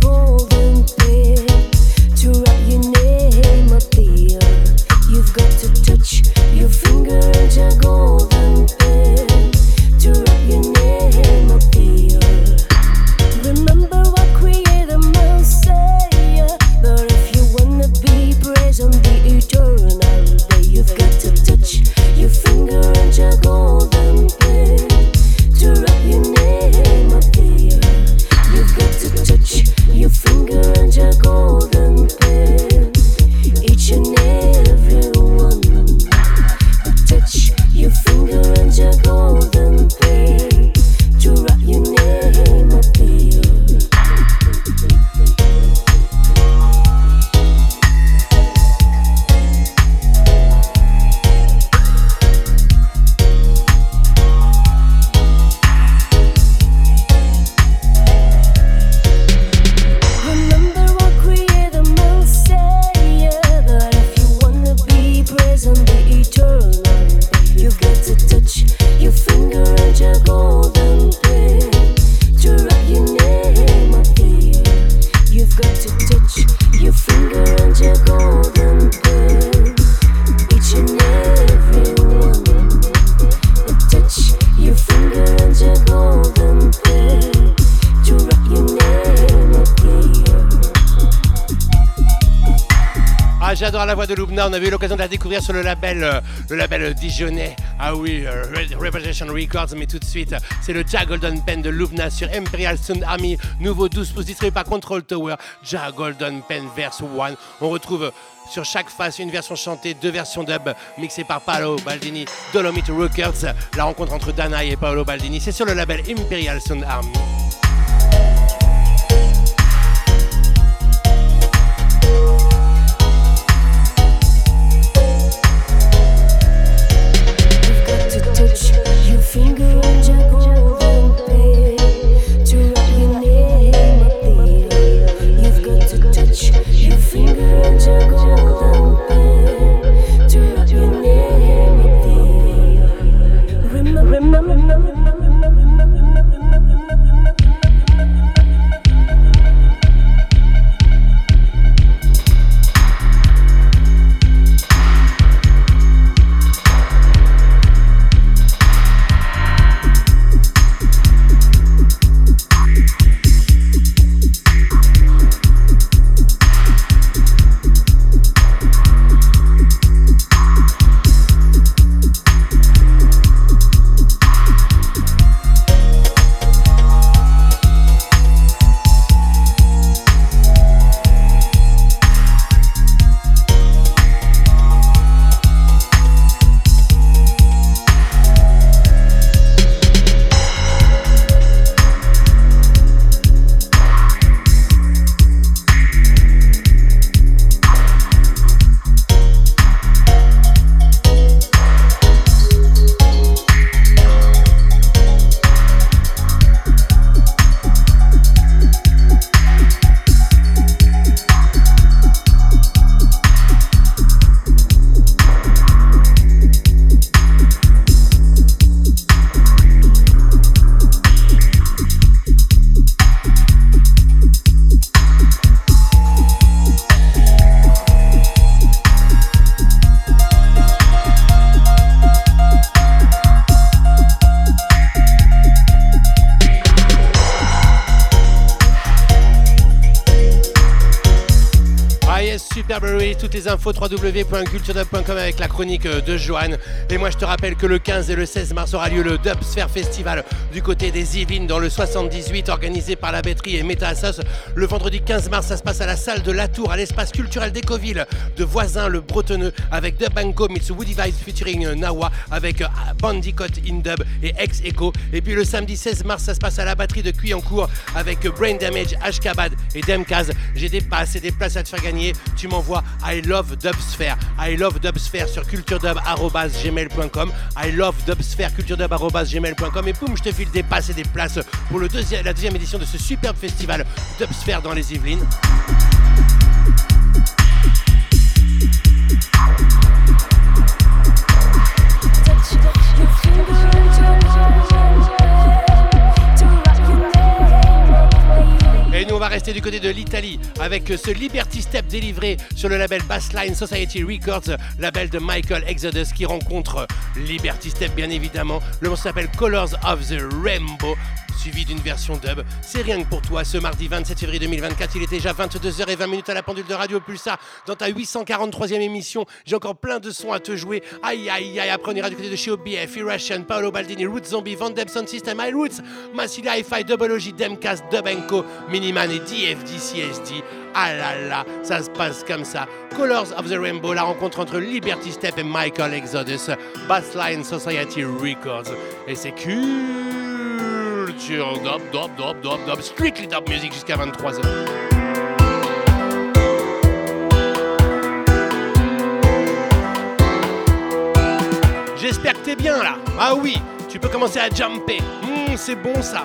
And On avait eu l'occasion de la découvrir sur le label, euh, le label Dijonais. Ah oui, euh, Records. Mais tout de suite, c'est le Jack Golden Pen de Lubna sur Imperial Sound Army. Nouveau 12 pouces distribué par Control Tower. Jack Golden Pen verse 1. On retrouve sur chaque face une version chantée, deux versions dub mixées par Paolo Baldini, Dolomite Records. La rencontre entre Danae et Paolo Baldini, c'est sur le label Imperial Sound Army. www.culture chronique euh, de Johan. Et moi je te rappelle que le 15 et le 16 mars aura lieu le Dubsphere Festival du côté des Yvelines dans le 78 organisé par la Batterie et Meta Assos. Le vendredi 15 mars ça se passe à la salle de La Tour à l'espace culturel d'Ecoville de Voisin le Bretonneux avec Dub Banco meets Woody Vice featuring euh, Nawa avec euh, Bandicoot in Dub et Ex Echo. Et puis le samedi 16 mars ça se passe à la batterie de Cuyancourt avec Brain Damage, Ashkabad et Demkaz. J'ai des passes et des places à te faire gagner. Tu m'envoies I love Dubsphere. I love Dubsphere sur culturedub.gmail.com. I love Dubsphere culturedub.gmail.com et boum, je te file des passes et des places pour la deuxième édition de ce superbe festival Dubsphere dans les Yvelines. On va rester du côté de l'Italie avec ce Liberty Step délivré sur le label Bassline Society Records, label de Michael Exodus qui rencontre Liberty Step bien évidemment. Le morceau s'appelle Colors of the Rainbow suivi d'une version dub. C'est rien que pour toi ce mardi 27 février 2024. Il est déjà 22h20 à la pendule de Radio Pulsar dans ta 843e émission. J'ai encore plein de sons à te jouer. Aïe aïe aïe. Après on du côté de chez OBF, Irration, Paolo Baldini, Roots Zombie, Van Debson System, My Roots, Massilia Hi-Fi, Double OG, Demcast, Dubenko, Miniman et DFD CSD. Ah là là, ça se passe comme ça. Colors of the Rainbow, la rencontre entre Liberty Step et Michael Exodus, Bassline Society Records. Et c'est culture dub, dub, dub, dub, dub, strictly dub music jusqu'à 23h. J'espère que t'es bien là. Ah oui, tu peux commencer à jumper. Hmm, c'est bon ça.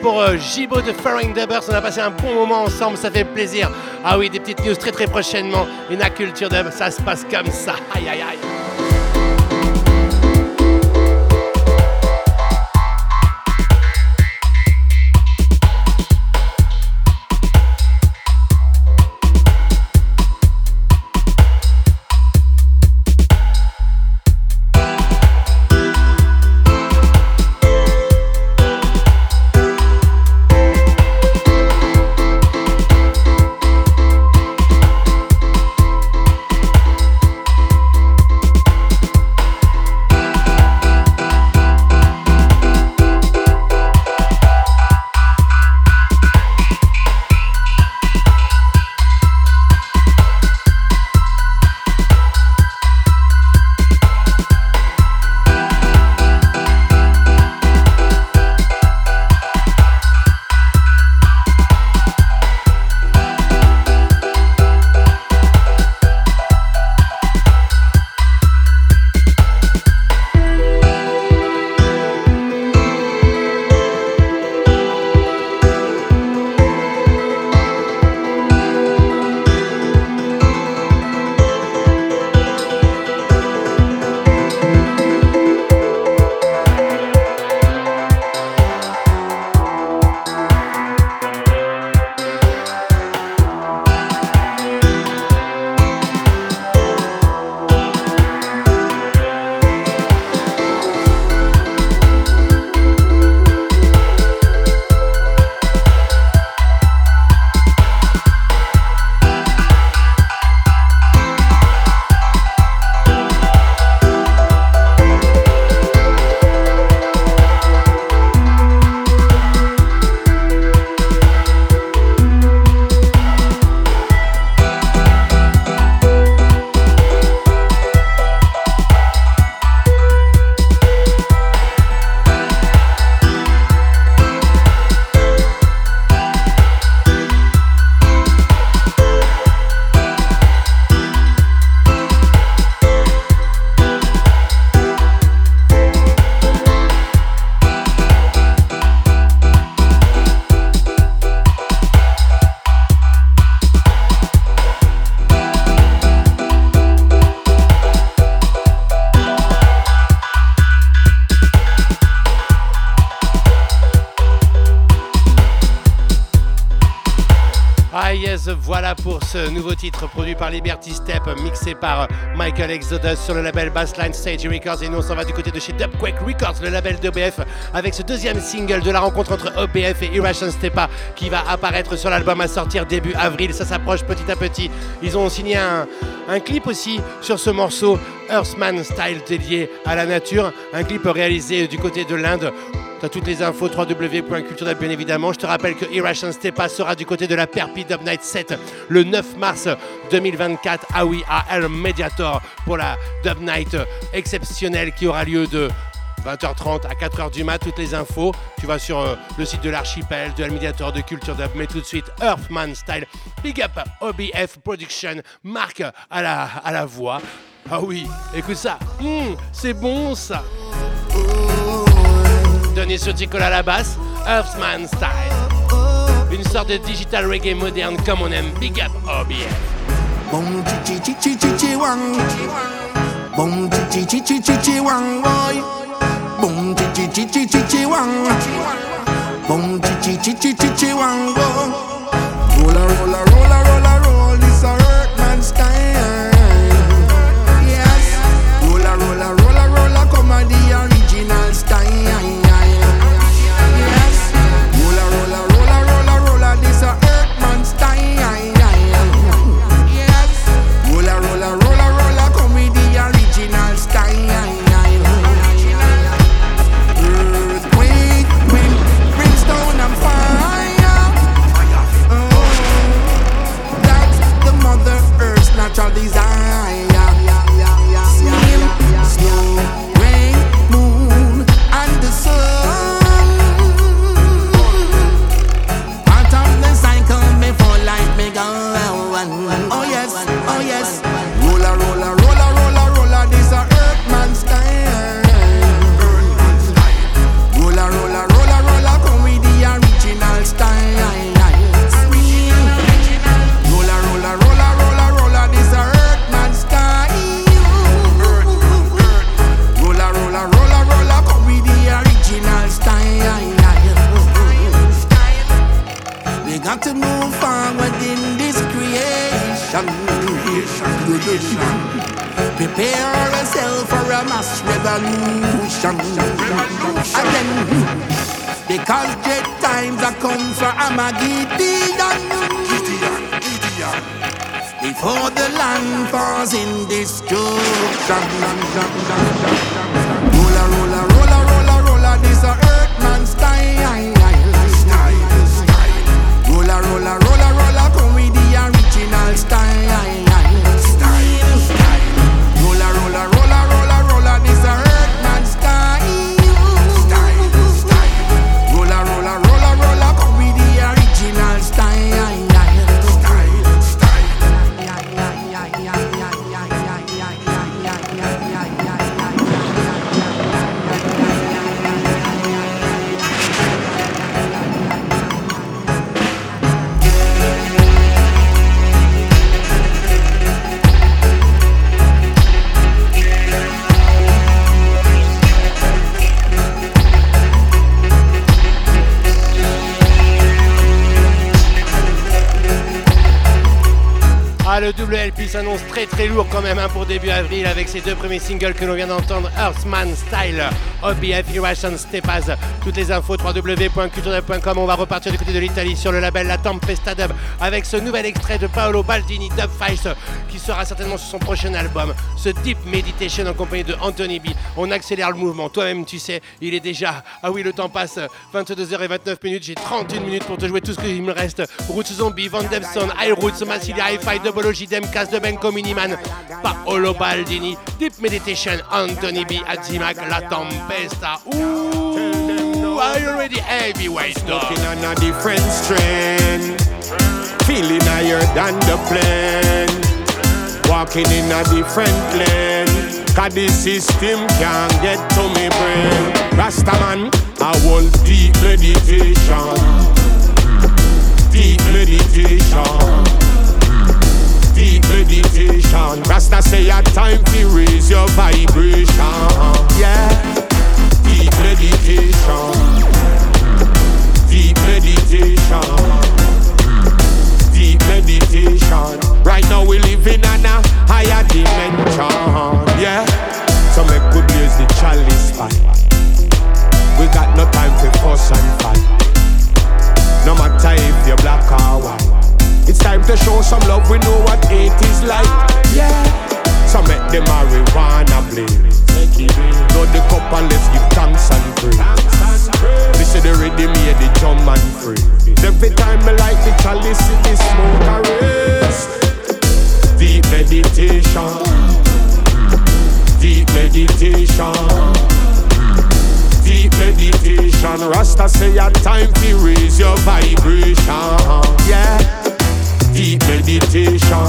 pour euh, de Faring Dubbers. On a passé un bon moment ensemble, ça fait plaisir. Ah oui, des petites news très très prochainement. Une culture dub, ça se passe comme ça. Aïe aïe aïe. Ce nouveau titre produit par Liberty Step, mixé par Michael Exodus sur le label Bassline Stage Records. Et nous on s'en va du côté de chez Dubquake Records, le label d'OBF, avec ce deuxième single de la rencontre entre OBF et Irration Stepa qui va apparaître sur l'album à sortir début avril. Ça s'approche petit à petit. Ils ont signé un clip aussi sur ce morceau, Earthman Style dédié à la nature. Un clip réalisé du côté de l'Inde. T'as toutes les infos, www.culturedub bien évidemment. Je te rappelle que Irration Stepa sera du côté de la Perpi Dub Night 7 le 9 mars 2024. Ah oui, à El Mediator pour la Dub Night exceptionnelle qui aura lieu de 20h30 à 4h du mat, toutes les infos. Tu vas sur euh, le site de l'archipel, de El Mediator, de Culture Dub, mais tout de suite Earthman Style. Big up OBF Production, Marc à la, à la voix. Ah oui, écoute ça, Hmm, c'est bon ça. Sur Ticola à la basse, Earthman Style. Une sorte de digital reggae moderne comme on aime. Big up OBF. Très très lourd quand même hein, pour début avril avec ces deux premiers singles que l'on vient d'entendre Earthman Style, OBF Irration Stepas. Toutes les infos www.culturedub.com. On va repartir du côté de l'Italie sur le label La Tempesta Dub avec ce nouvel extrait de Paolo Baldini Dub Files qui sera certainement sur son prochain album, ce Deep Meditation en compagnie de Anthony B. On accélère le mouvement. Toi-même, tu sais, il est déjà. Ah oui, le temps passe. 22h29 minutes. J'ai 31 minutes pour te jouer tout ce qu'il me reste. Roots Zombie, Van Dempson, High Roots, Massilia Hi-Fi, Double Demcast, de Benko Miniman, Paolo Baldini, Deep Meditation, Anthony B, Azimac, La Tempesta. Ooh, are you ready? Heavyweight dog. On a different strain. Feeling higher than the plane. Walking in a different lane. Cause the system can't get to me brain. Rastaman, I want deep meditation. Deep meditation meditation. Rasta say a time to raise your vibration. Yeah. Deep meditation. Deep meditation. Deep meditation. Right now we live in an a higher dimension. Yeah. So make good use the chalice fire. We got no time for fuss and fight. No matter if you're black or white some love, we know what hate is like. Yeah. So make the marijuana blaze. Load the cup and let's give thanks and praise. This is the rhythm, yeah, the drum and free. Every time I light the chalice, it is smoke a race. Deep meditation. Deep meditation. Deep meditation. Rasta say a time to raise your vibration. Yeah. Deep meditation.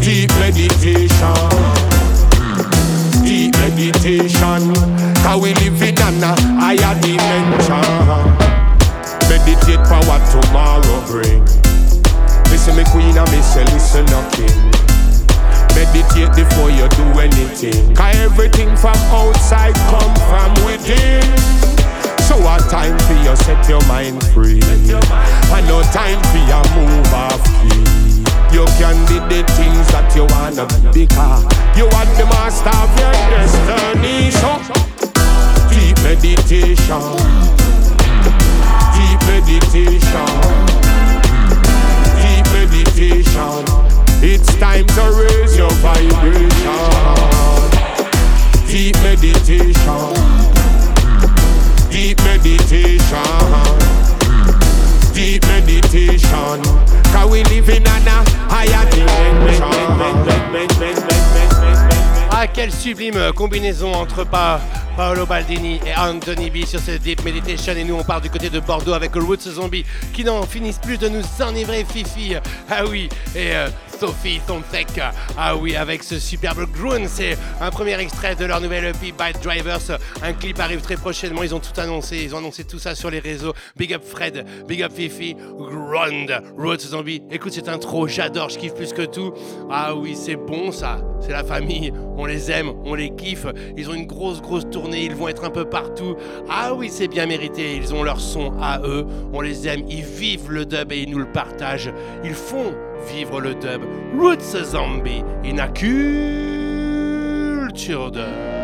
Deep meditation. Deep meditation. Cause we live in an higher dimension. Meditate for what tomorrow bring. Listen me queen and me say listen no. Meditate before you do anything. Cause everything from outside come from within. So a time for you set your mind free. And no time for you move off key. You can be the things that you wanna be because you are the master of your destiny. So deep meditation, deep meditation, deep meditation. It's time to raise your vibration. Deep meditation, deep meditation deep meditation. Cause we live in an higher dimension. Ah, quelle sublime combinaison entre pa Paolo Baldini et Anthony B sur cette Deep Meditation. Et nous, on part du côté de Bordeaux avec Roots Zombie qui n'en finissent plus de nous enivrer, Fifi. Ah oui, et euh, Sophie Sontek. Ah oui, avec ce superbe Groon. C'est un premier extrait de leur nouvelle EP Bite Drivers. Un clip arrive très prochainement. Ils ont tout annoncé. Ils ont annoncé tout ça sur les réseaux. Big up Fred, Big up Fifi, Ground, Roots Zombie. Écoute cette intro, j'adore, je kiffe plus que tout. Ah oui, c'est bon ça. C'est la famille. On les aime, on les kiffe. Ils ont une grosse, grosse tournée. Ils vont être un peu partout. Ah oui, c'est bien mérité. Ils ont leur son à eux. On les aime. Ils vivent le dub et ils nous le partagent. Ils font vivre le dub. Roots Zombie in a culture dub.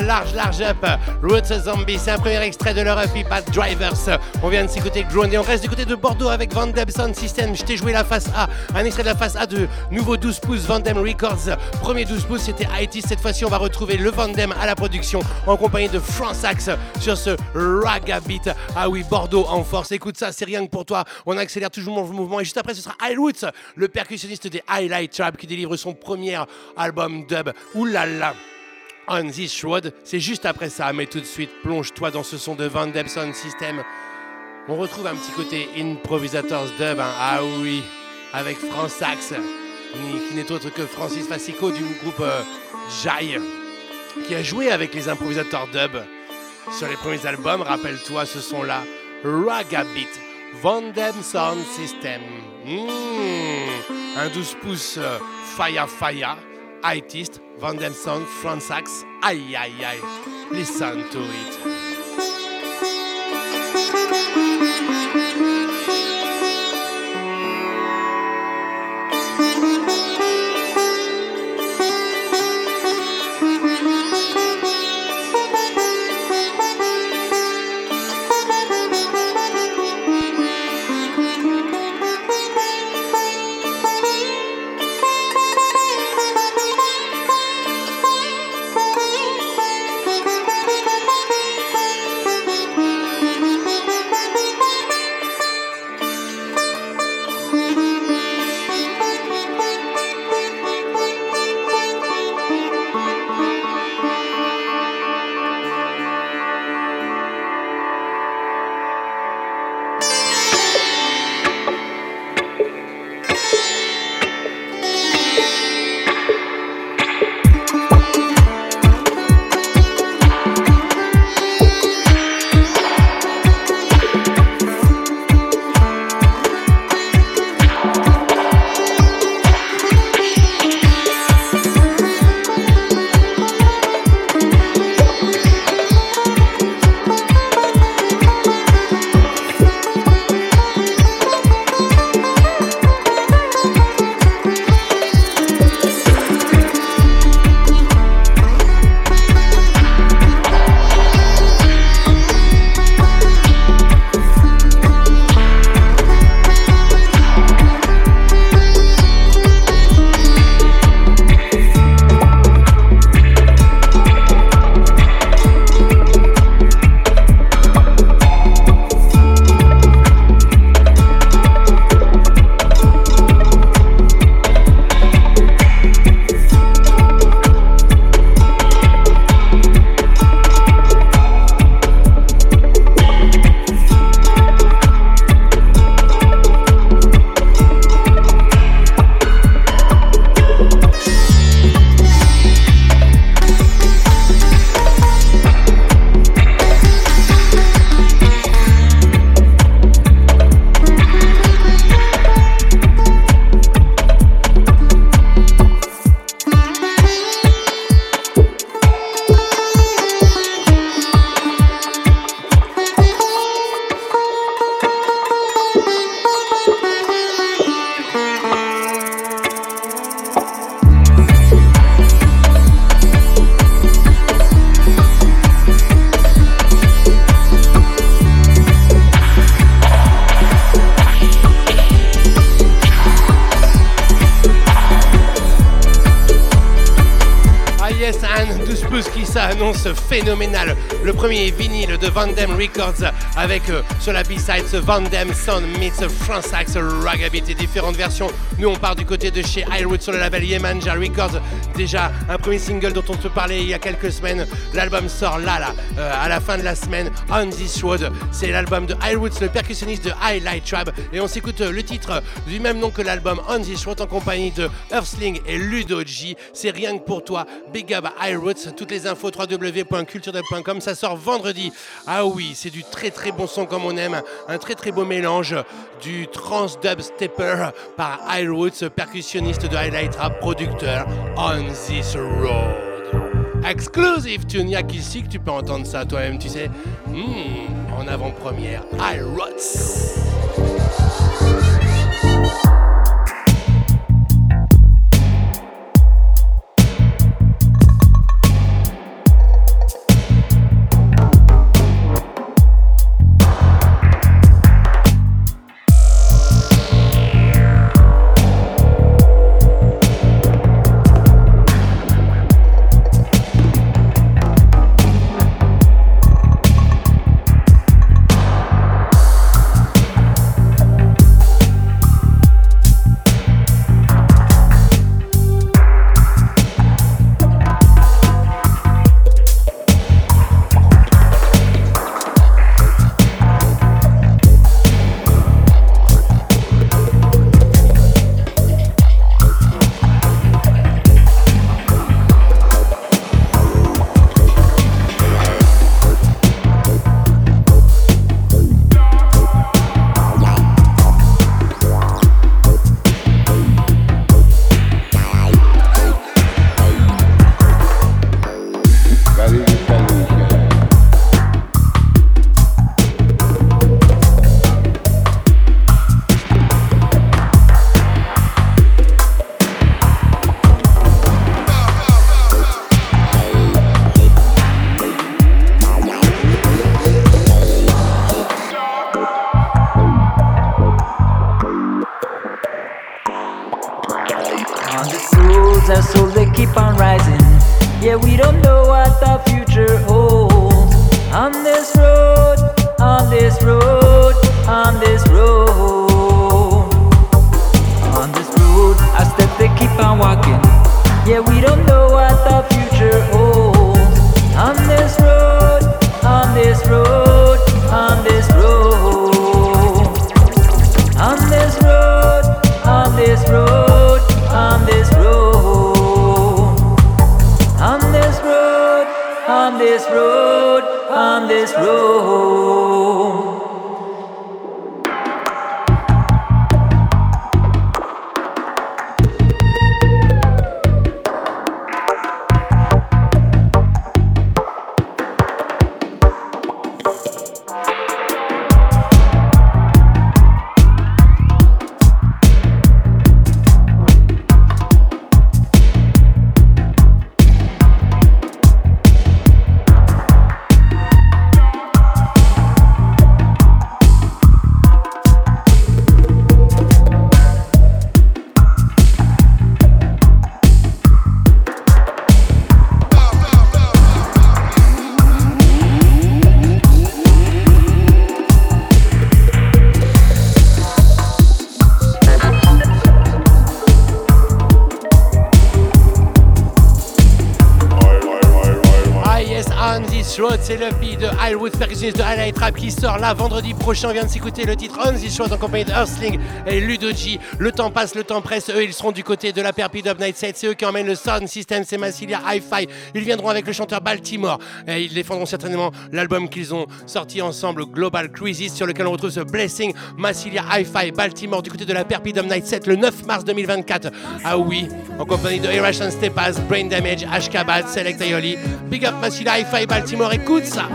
Large, large up. Roots Zombie, c'est un premier extrait de leur EP Bad Drivers. On vient de s'écouter Ground et on reste du côté de Bordeaux avec Van Sound System. Je t'ai joué la face A, un extrait de la face A de nouveau 12 pouces Van Records. Premier 12 pouces, c'était IT. Cette fois-ci, on va retrouver le Van à la production en compagnie de France Axe sur ce Raga Beat. Ah oui, Bordeaux en force. Écoute ça, c'est rien que pour toi. On accélère toujours le mouvement et juste après, ce sera High Roots, le percussionniste des Highlight Trap qui délivre son premier album dub. Oulala! This Road, c'est juste après ça, mais tout de suite, plonge-toi dans ce son de Van Dem Sound System. On retrouve un petit côté improvisators dub, hein. ah oui, avec France Sax, qui n'est autre que Francis Fassico du groupe euh, Jai, qui a joué avec les improvisateurs dub sur les premiers albums. Rappelle-toi ce son-là, Raga Beat, Van Dem Sound System. Mmh, un 12 pouces euh, Faya Faya, Itist, Van Dem Sound, Front Sax. Aïe aïe aïe, listen to it. De Van Records avec euh, sur la B-side Van Dem Sound meets France Axe Ragabit et différentes versions. Nous on part du côté de chez Highwood sur le label Yemanja Records. Déjà un premier single dont on te parlait il y a quelques semaines. L'album sort là, là, euh, à la fin de la semaine. On This Road, c'est l'album de Highwoods, le percussionniste de Highlight Trab. Et on s'écoute euh, le titre du même nom que l'album On This Road en compagnie de Earthling et Ludo G. C'est rien que pour toi. Big up Highwoods. Toutes les infos www.culturedub.com. Ça sort vendredi. Ah oui, c'est du très très bon son comme on aime. Un très très beau mélange du trans dub stepper par Highwoods, percussionniste de Highlight Trap, producteur On This Road. Exclusive tune, y'a qu'ici que tu peux entendre ça toi-même, tu sais. Hmm, en avant-première, Highwoods. On prochain. Vient de s'écouter le titre On This Road en compagnie de Earthling et Ludoji. Le temps passe, le temps presse. Eux, ils seront du côté de la Perpi Dub Night 7. C'est eux qui emmènent le sound system, c'est Massilia Hi-Fi. Ils viendront avec le chanteur Baltimore et ils défendront certainement l'album qu'ils ont sorti ensemble, Global Crisis, sur lequel on retrouve ce Blessing, Massilia Hi-Fi, Baltimore du côté de la Perpi Dub Night 7 le 9 mars 2024. Ah oui, en compagnie de Irration Stepas, Brain Damage, Ashkabat, Select Aioli. Big up Massilia Hi-Fi, Baltimore, écoute ça.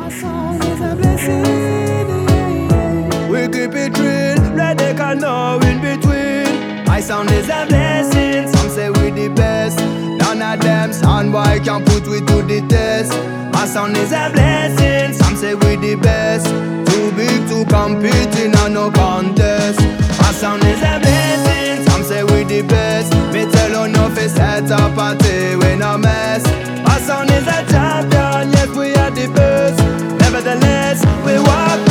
Keep it real, let they can know in between. My sound is a blessing, some say we the best. None of them sound boy can put we to the test. My sound is a blessing, some say we the best. Too big to compete in a no contest. My sound is a blessing, some say we the best. Me tell no fi set up a party we no mess. My sound is a champion, yes we are the best. Nevertheless, we walk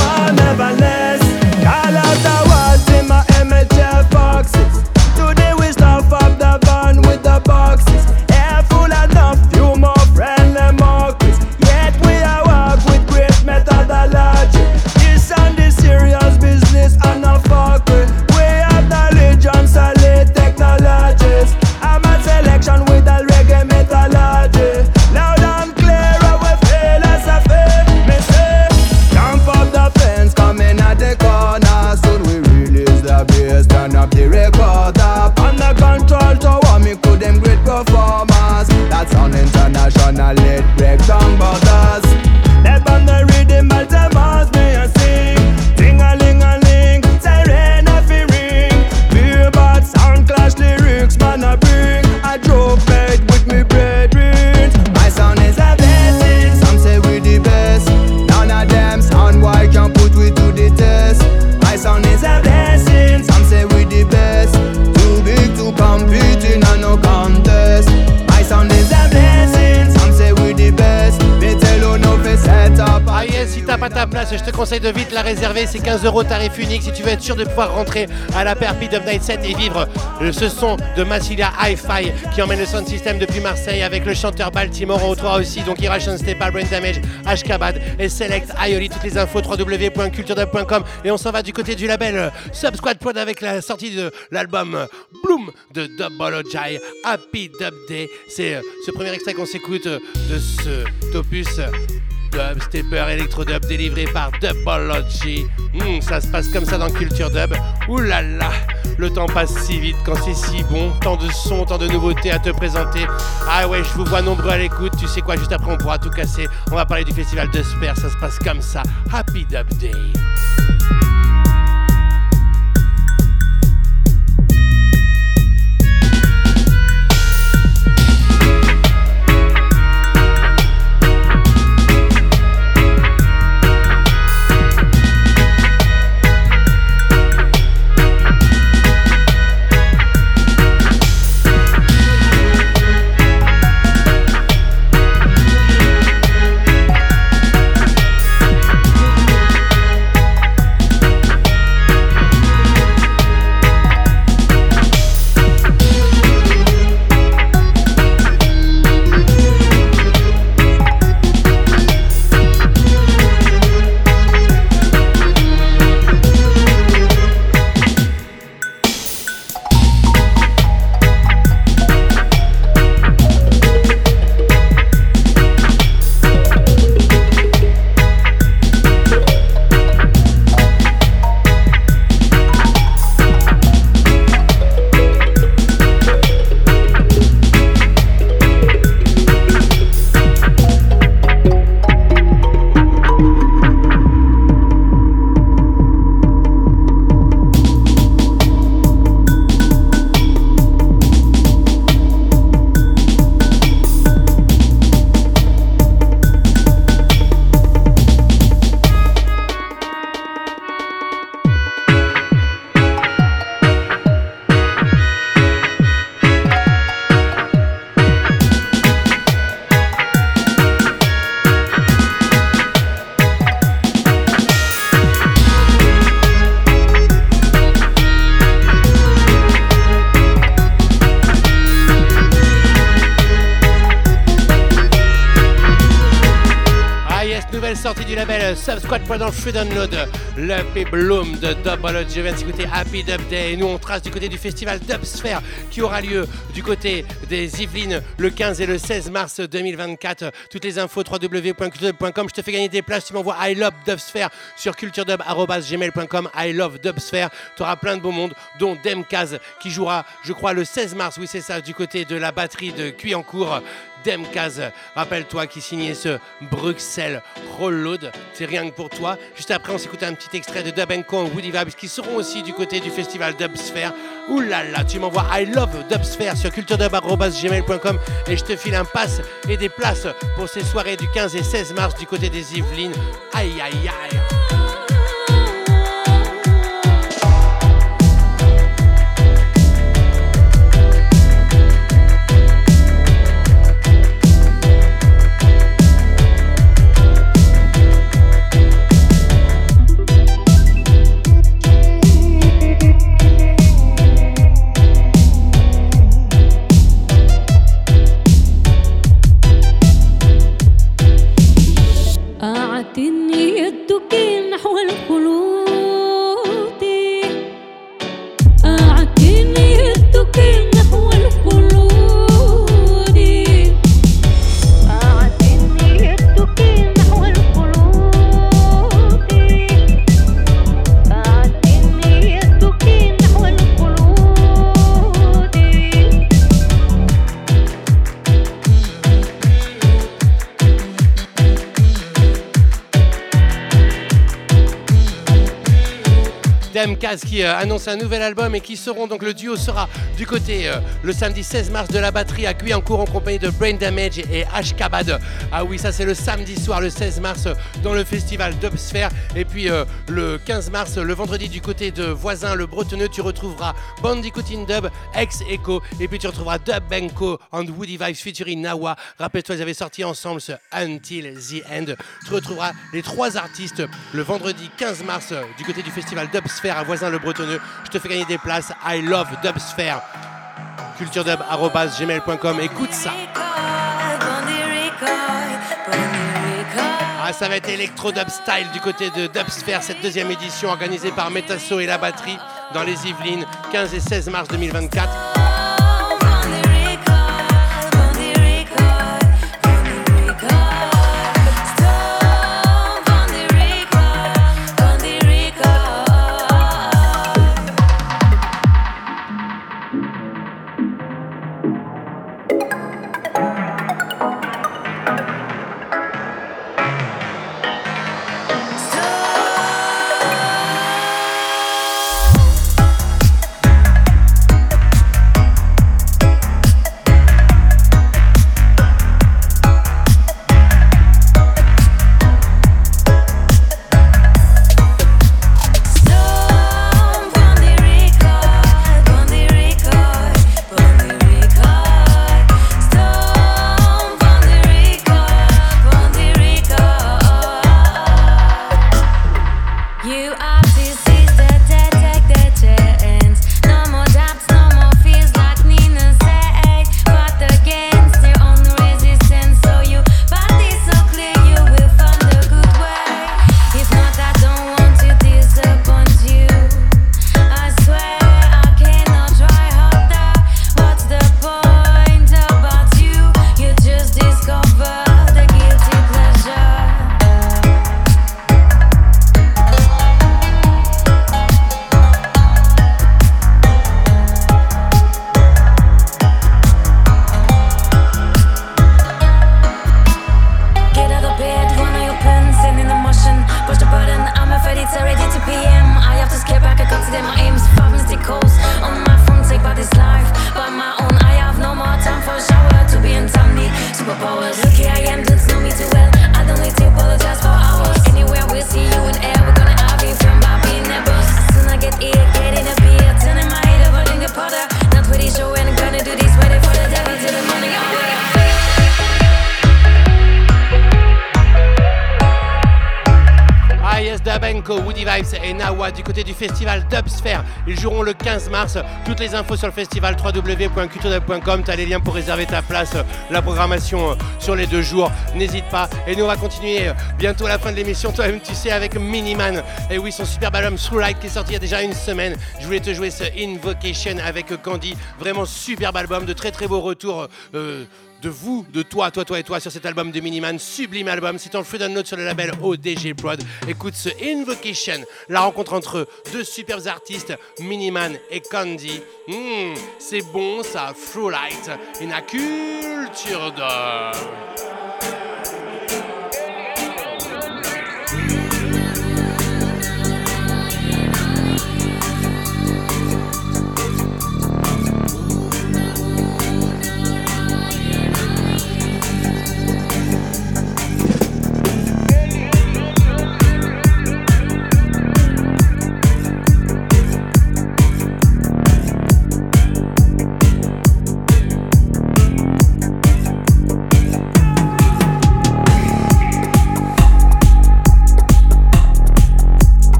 C'est 15 euros tarif unique si tu veux être sûr de pouvoir rentrer à la Perpi of Night 7 et vivre ce son de Massilia Hi-Fi qui emmène le sound system depuis Marseille avec le chanteur Baltimore. On retrouvera aussi donc Irration Brain Damage, Ashkabad et Select Ioli. Toutes les infos www.culturedub.com et on s'en va du côté du label euh, Subsquad Prod avec la sortie de l'album euh, Bloom de Dubology Happy Dub Day. C'est euh, ce premier extrait qu'on s'écoute de ce opus. Dub, stepper, électro dub délivré par Dubology. Hmm, ça se passe comme ça dans Culture Dub. Ouh là là, le temps passe si vite quand c'est si bon. Tant de sons, tant de nouveautés à te présenter. Ah ouais, je vous vois nombreux à l'écoute. Tu sais quoi, juste après on pourra tout casser. On va parler du festival de Sper, ça se passe comme ça. Happy Dub Day. Subsquad pendant Free Download, l'EP Bloom de Double. Je viens d'écouter Happy Dub Day. Nous, on trace du côté du festival Dubsphere qui aura lieu du côté des Yvelines le 15 et le 16 mars 2024. Toutes les infos www.culturedub.com. Je te fais gagner des places. Tu m'envoies I love Dubsphere sur culturedub.gmail.com. I love Dubsphere. Tu auras plein de beaux mondes, dont Demkaz qui jouera, je crois, le 16 mars. Oui, c'est ça, du côté de la batterie de Cuyancourt. Demkaz, rappelle-toi qui signait ce Bruxelles Rollload, c'est rien que pour toi. Juste après, on s'écoute un petit extrait de Dub Co Woody Vibes qui seront aussi du côté du festival Dubsphere. Ouh là là, tu m'envoies I love Dubsphere sur culturedub.gmail.com et je te file un pass et des places pour ces soirées du 15 et 16 mars du côté des Yvelines. Aïe aïe aïe. Qui euh, annonce un nouvel album et qui seront donc le duo sera du côté euh, le samedi 16 mars de la batterie à Guyancourt en compagnie de Brain Damage et Ashkabad. Ah oui, ça c'est le samedi soir, le 16 mars dans le festival Dubsphere. Et puis euh, le 15 mars, le vendredi du côté de Voisin, le Bretonneux, tu retrouveras Bandicoot in Dub, Ex Echo. Et puis tu retrouveras Dub Benko and Woody Vibes featuring Nawa. Rappelle-toi, ils avaient sorti ensemble ce Until the End. Tu retrouveras les trois artistes le vendredi 15 mars du côté du festival Dubsphere à Voisin le Bretonneux. Je te fais gagner des places. I love Dubsphere. culturedub.gmail.com. Écoute ça. Ah, ça va être Electro Dub Style du côté de Dubsphere, cette deuxième édition organisée par Metasso et la batterie dans les Yvelines, 15 et 16 mars 2024. Du côté du festival Dubsphere. Ils joueront le 15 mars. Toutes les infos sur le festival www.culturedub.com. T'as les liens pour réserver ta place, la programmation euh, sur les deux jours. N'hésite pas. Et nous, on va continuer euh, bientôt à la fin de l'émission. Toi-même, tu sais, avec Miniman. Et oui, son superbe album Through Light qui est sorti il y a déjà une semaine. Je voulais te jouer ce Invocation avec euh, Candy. Vraiment superbe album, de très très beaux retours. De vous, de toi, toi, toi et toi sur cet album de Miniman, sublime album. C'est en free download sur le label ODG Prod. Écoute ce Invocation, la rencontre entre deux superbes artistes, Miniman et Candy. Hmm, c'est bon ça, Through Light, une culture d'or.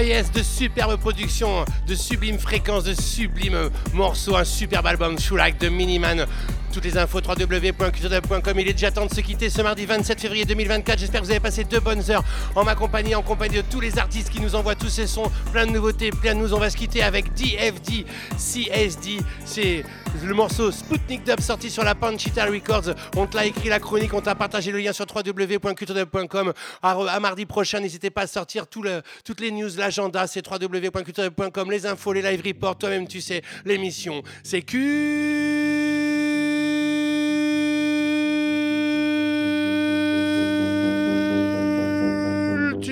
De superbes productions, de sublimes fréquences, de sublimes morceaux, un superbe album True Like de Miniman. Toutes les infos www.culturedub.com. Il est déjà temps de se quitter ce mardi 27 février 2024. J'espère que vous avez passé deux bonnes heures en ma compagnie, en compagnie de tous les artistes qui nous envoient tous ces sons, plein de nouveautés, plein de nous. On va se quitter avec DFD, CSD. C'est le morceau Sputnik Dub sorti sur la Panchita Records. On te l'a écrit la chronique, on t'a partagé le lien sur www.culturedub.com. À, à mardi prochain, n'hésitez pas à sortir toutes les news, l'agenda, c'est www.culturedub.com, les infos, les live reports, toi-même tu sais, l'émission. C'est Culture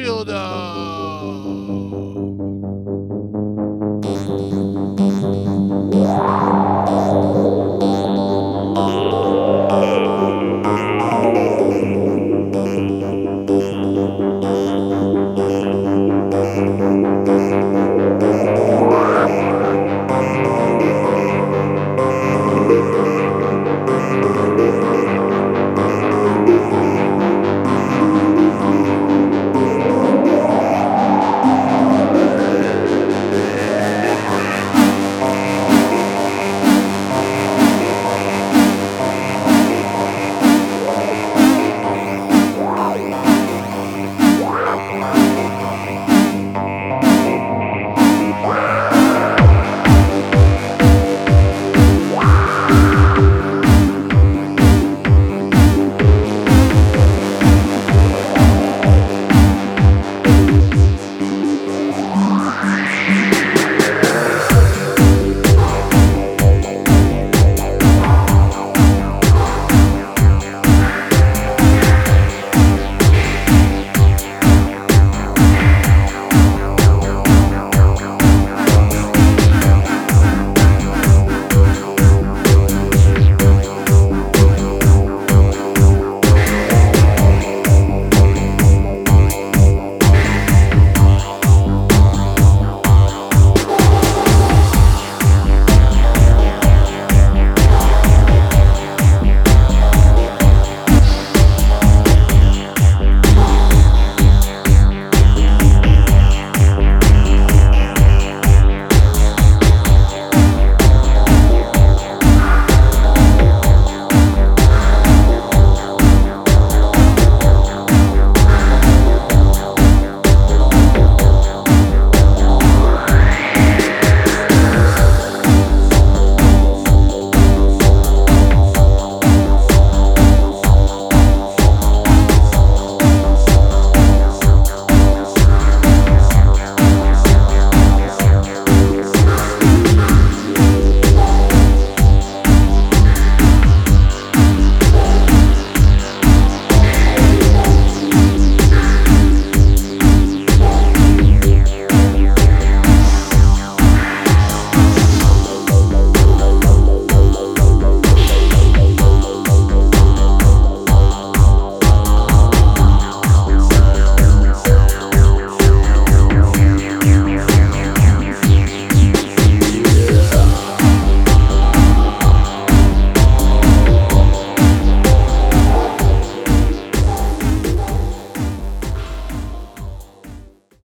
Fielder. Uh,